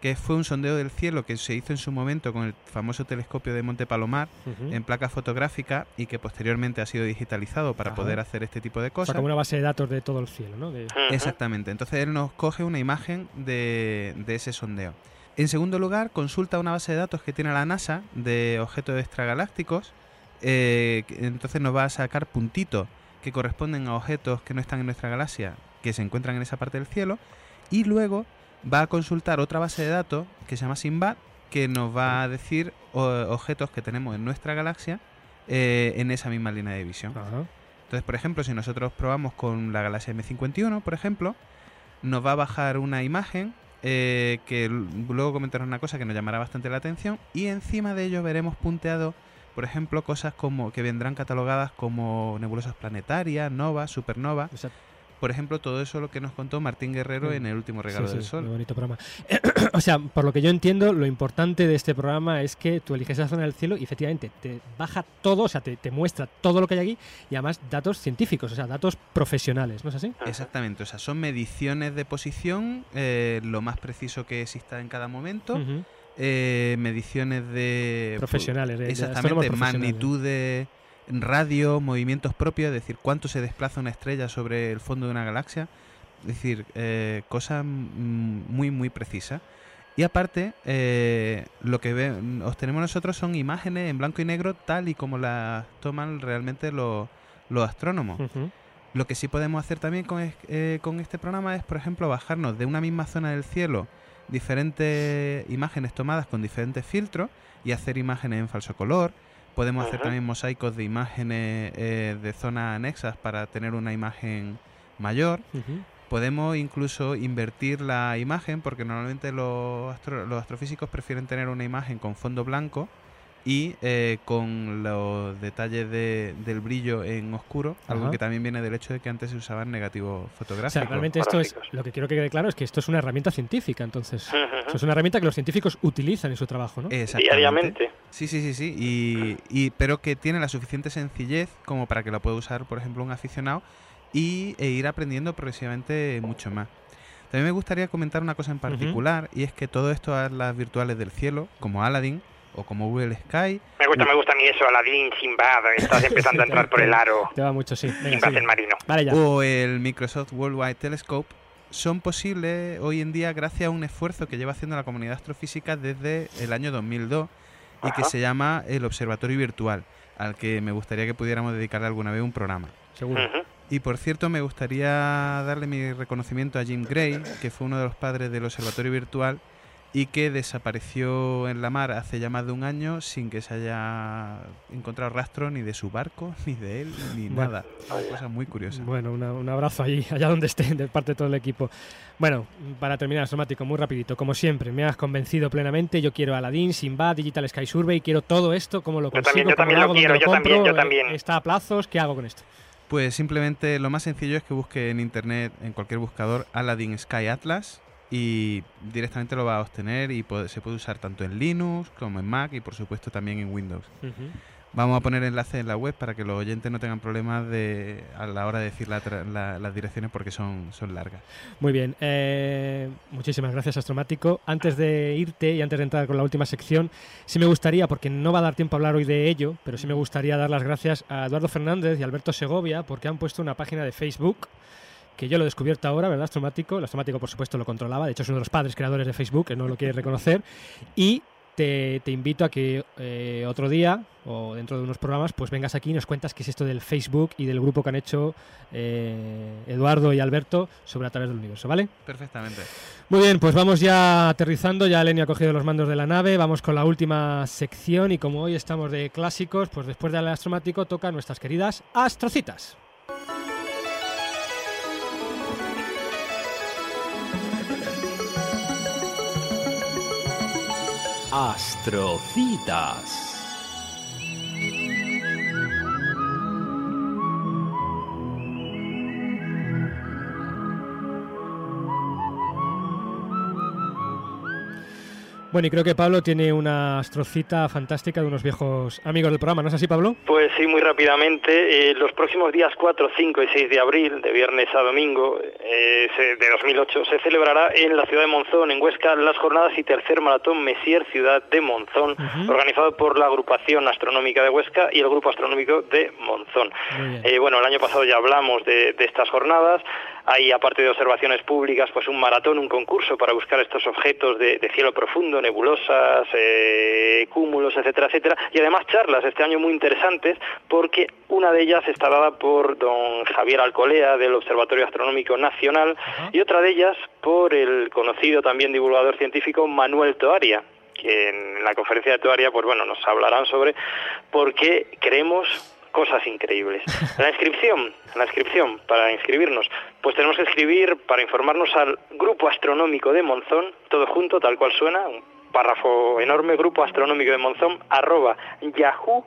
que fue un sondeo del cielo que se hizo en su momento con el famoso telescopio de Monte Palomar en placa fotográfica y que posteriormente ha sido digitalizado para Ajá. poder hacer este tipo de O cosas. sea, como una base de datos de todo el cielo, ¿no? De- Exactamente. Entonces él nos coge una imagen de, de ese sondeo. En segundo lugar, consulta una base de datos que tiene la NASA de objetos extragalácticos. eh, entonces nos va a sacar puntitos que corresponden a objetos que no están en nuestra galaxia, que se encuentran en esa parte del cielo. Y luego va a consultar otra base de datos que se llama Sinbad, que nos va a decir objetos que tenemos en nuestra galaxia eh, en esa misma línea de visión. Entonces, por ejemplo, si nosotros probamos con la galaxia M51, por ejemplo, nos va a bajar una imagen eh, que luego comentaré una cosa que nos llamará bastante la atención y encima de ello veremos punteado, por ejemplo, cosas como que vendrán catalogadas como nebulosas planetarias, novas, supernovas. Por ejemplo, todo eso lo que nos contó Martín Guerrero en el último regalo Mm. Sí, del Sol. muy bonito programa. (clears throat) o sea, por lo que yo entiendo, lo importante de este programa es que tú eliges esa zona del cielo y efectivamente te baja todo, o sea, te, te muestra todo lo que hay aquí y además datos científicos, o sea, datos profesionales, ¿no es así? Exactamente, o sea, son mediciones de posición, eh, lo más preciso que exista en cada momento, eh, mediciones de... Profesionales, de- de Exactamente, astrónomos profesionales. magnitud de radio, movimientos propios, es decir, cuánto se desplaza una estrella sobre el fondo de una galaxia, es decir, eh, cosas muy, muy precisas. Y aparte, eh, lo que ve- obtenemos nosotros son imágenes en blanco y negro tal y como las toman realmente los, los astrónomos. Lo que sí podemos hacer también con, eh, con este programa es, por ejemplo, bajarnos de una misma zona del cielo diferentes imágenes tomadas con diferentes filtros y hacer imágenes en falso color. Podemos hacer también mosaicos de imágenes eh, de zonas anexas para tener una imagen mayor. Podemos incluso invertir la imagen porque normalmente los, astro- los astrofísicos prefieren tener una imagen con fondo blanco y eh, con los detalles de- del brillo en oscuro, algo que también viene del hecho de que antes se usaban negativos O sea, fotográficos. realmente esto es, lo que quiero que quede claro es que esto es una herramienta científica, entonces. Es una herramienta que los científicos utilizan en su trabajo, ¿no? Exactamente. Diariamente. Sí, sí, sí, sí. Y, y- pero que tiene la suficiente sencillez como para que la pueda usar, por ejemplo, un aficionado y, e ir aprendiendo progresivamente mucho más. También me gustaría comentar una cosa en particular y es que todo esto a las virtuales del cielo, como Aladdin o como Google Sky, Me gusta, me gusta a mí eso, Aladdin, Sinbad, (laughs) estás empezando a entrar por el aro. Te va mucho, sí. Venga, Sinbad el marino. Vale, ya. o el Microsoft Worldwide Telescope son posibles hoy en día gracias a un esfuerzo que lleva haciendo la comunidad astrofísica desde el año 2002 y que se llama el Observatorio Virtual, al que me gustaría que pudiéramos dedicarle alguna vez un programa. Seguro. Y por cierto, me gustaría darle mi reconocimiento a Jim Gray, que fue uno de los padres del Observatorio Virtual y que desapareció en la mar hace ya más de un año sin que se haya encontrado rastro ni de su barco, (laughs) ni de él, ni Bueno. nada. Una cosa muy curiosa. Bueno, una- un abrazo ahí, allá donde estén, de parte de todo el equipo. Bueno, para terminar, Astromático, muy rapidito. Como siempre, me has convencido plenamente. Yo quiero Aladdin, Sinbad, Digital Sky Survey, quiero todo esto. ¿Cómo lo Yo consigo? también, yo ¿Cómo también lo hago? ¿Dónde quiero, yo también, yo también. ¿Está a plazos? ¿Qué hago con esto? Pues simplemente lo más sencillo es que busque en internet, en cualquier buscador, Aladdin Sky Atlas y directamente lo va a obtener y puede- se puede usar tanto en Linux como en Mac y por supuesto también en Windows. Vamos a poner enlaces en la web para que los oyentes no tengan problemas de, a la hora de decir la tra- la- las direcciones porque son, son largas. Muy bien, eh, muchísimas gracias Astromático. Antes de irte y antes de entrar con la última sección, sí me gustaría, porque no va a dar tiempo a hablar hoy de ello, pero sí me gustaría dar las gracias a Eduardo Fernández y Alberto Segovia porque han puesto una página de Facebook que yo lo he descubierto ahora, ¿verdad, Astromático? El Astromático, por supuesto, lo controlaba, de hecho es uno de los padres creadores de Facebook, que no lo quiere reconocer, y te, te invito a que eh, otro día o dentro de unos programas pues vengas aquí y nos cuentas qué es esto del Facebook y del grupo que han hecho eh, Eduardo y Alberto sobre a través del universo, ¿vale? Perfectamente. Muy bien, pues vamos ya aterrizando, ya Lenny ha cogido los mandos de la nave, vamos con la última sección y como hoy estamos de clásicos, pues después del astromático toca nuestras queridas astrocitas. Astrocitas. Bueno, y creo que Pablo tiene una astrocita fantástica de unos viejos amigos del programa, ¿no es así, Pablo? Pues sí, muy rápidamente. eh, los próximos días 4, 5 y 6 de abril, de viernes a domingo eh, de 2008, se celebrará en la ciudad de Monzón, en Huesca, las jornadas y tercer maratón Messier Ciudad de Monzón, organizado por la agrupación astronómica de Huesca y el grupo astronómico de Monzón. Eh, bueno, el año pasado ya hablamos de, de estas jornadas. Hay, aparte de observaciones públicas, pues un maratón, un concurso para buscar estos objetos de, de cielo profundo, nebulosas, eh, cúmulos, etcétera, etcétera. Y además charlas este año muy interesantes, porque una de ellas está dada por don Javier Alcolea del Observatorio Astronómico Nacional y otra de ellas por el conocido también divulgador científico Manuel Toaria que en la conferencia de Toaria, pues bueno, nos hablarán sobre por qué creemos cosas increíbles. La inscripción, la inscripción para inscribirnos, pues tenemos que escribir para informarnos al Grupo Astronómico de Monzón, todo junto, tal cual suena, un párrafo enorme, Grupo Astronómico de Monzón, arroba yahoo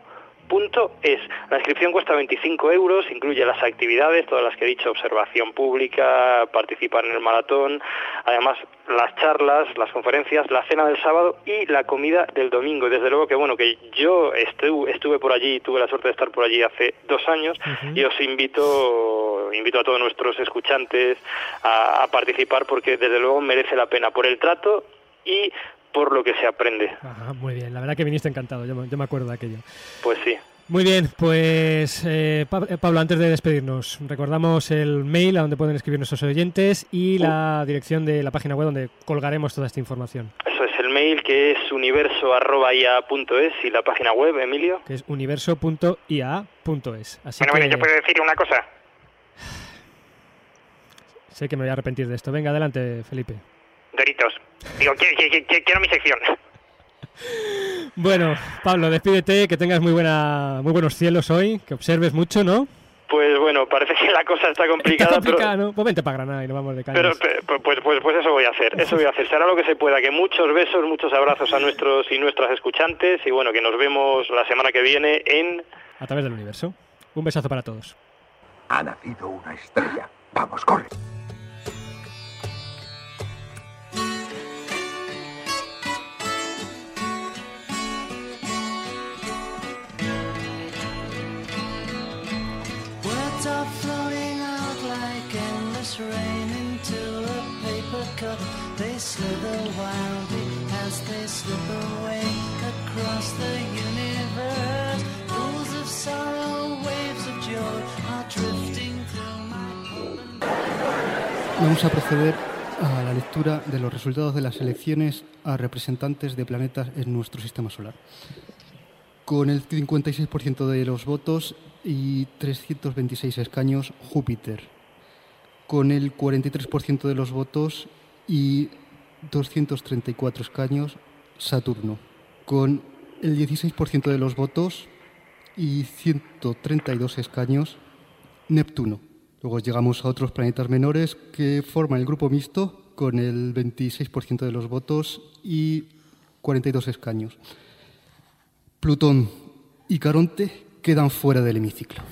Punto es. La inscripción cuesta 25 euros, incluye las actividades, todas las que he dicho, observación pública, participar en el maratón, además las charlas, las conferencias, la cena del sábado y la comida del domingo. Y desde luego que bueno, que yo estu- estuve por allí, tuve la suerte de estar por allí hace dos años y os invito, invito a todos nuestros escuchantes a, a participar porque desde luego merece la pena por el trato y por lo que se aprende. Ajá, muy bien, la verdad que viniste encantado, yo me, yo me acuerdo de aquello. Pues sí. Muy bien, pues eh, Pa- eh, Pablo, antes de despedirnos, recordamos el mail a donde pueden escribir nuestros oyentes y la dirección de la página web donde colgaremos toda esta información, Eso es el mail que es universo.ia.es y la página web, Emilio. que es universo.ia.es. Así Bueno, que bueno, yo puedo decir una cosa. sé que me voy a arrepentir de esto. Venga, adelante, Felipe. Doritos. Digo, quiero mi sección. Bueno, Pablo, despídete, que tengas muy buena, muy buenos cielos hoy, que observes mucho, ¿no? Pues bueno, parece que la cosa está Está complicada, complicado, ¿no? Pues vente para Granada y nos vamos de pero, cañas. pero pe- pues, pues, pues eso voy a hacer, eso voy a hacer. Será lo que se pueda, que muchos besos, muchos abrazos a nuestros y nuestras escuchantes y bueno, que nos vemos la semana que viene en... A través del universo. Un besazo para todos. Ha nacido una estrella. Vamos, corre. Vamos a proceder a la lectura de los resultados de las elecciones a representantes de planetas en nuestro sistema solar. Con el 56% de los votos y 326 escaños, Júpiter. Con el 43% de los votos y 234 escaños, Saturno. Con el 16% de los votos y 132 escaños, Neptuno. Luego llegamos a otros planetas menores que forman el grupo mixto con el 26% de los votos y 42 escaños. Plutón y Caronte quedan fuera del hemiciclo.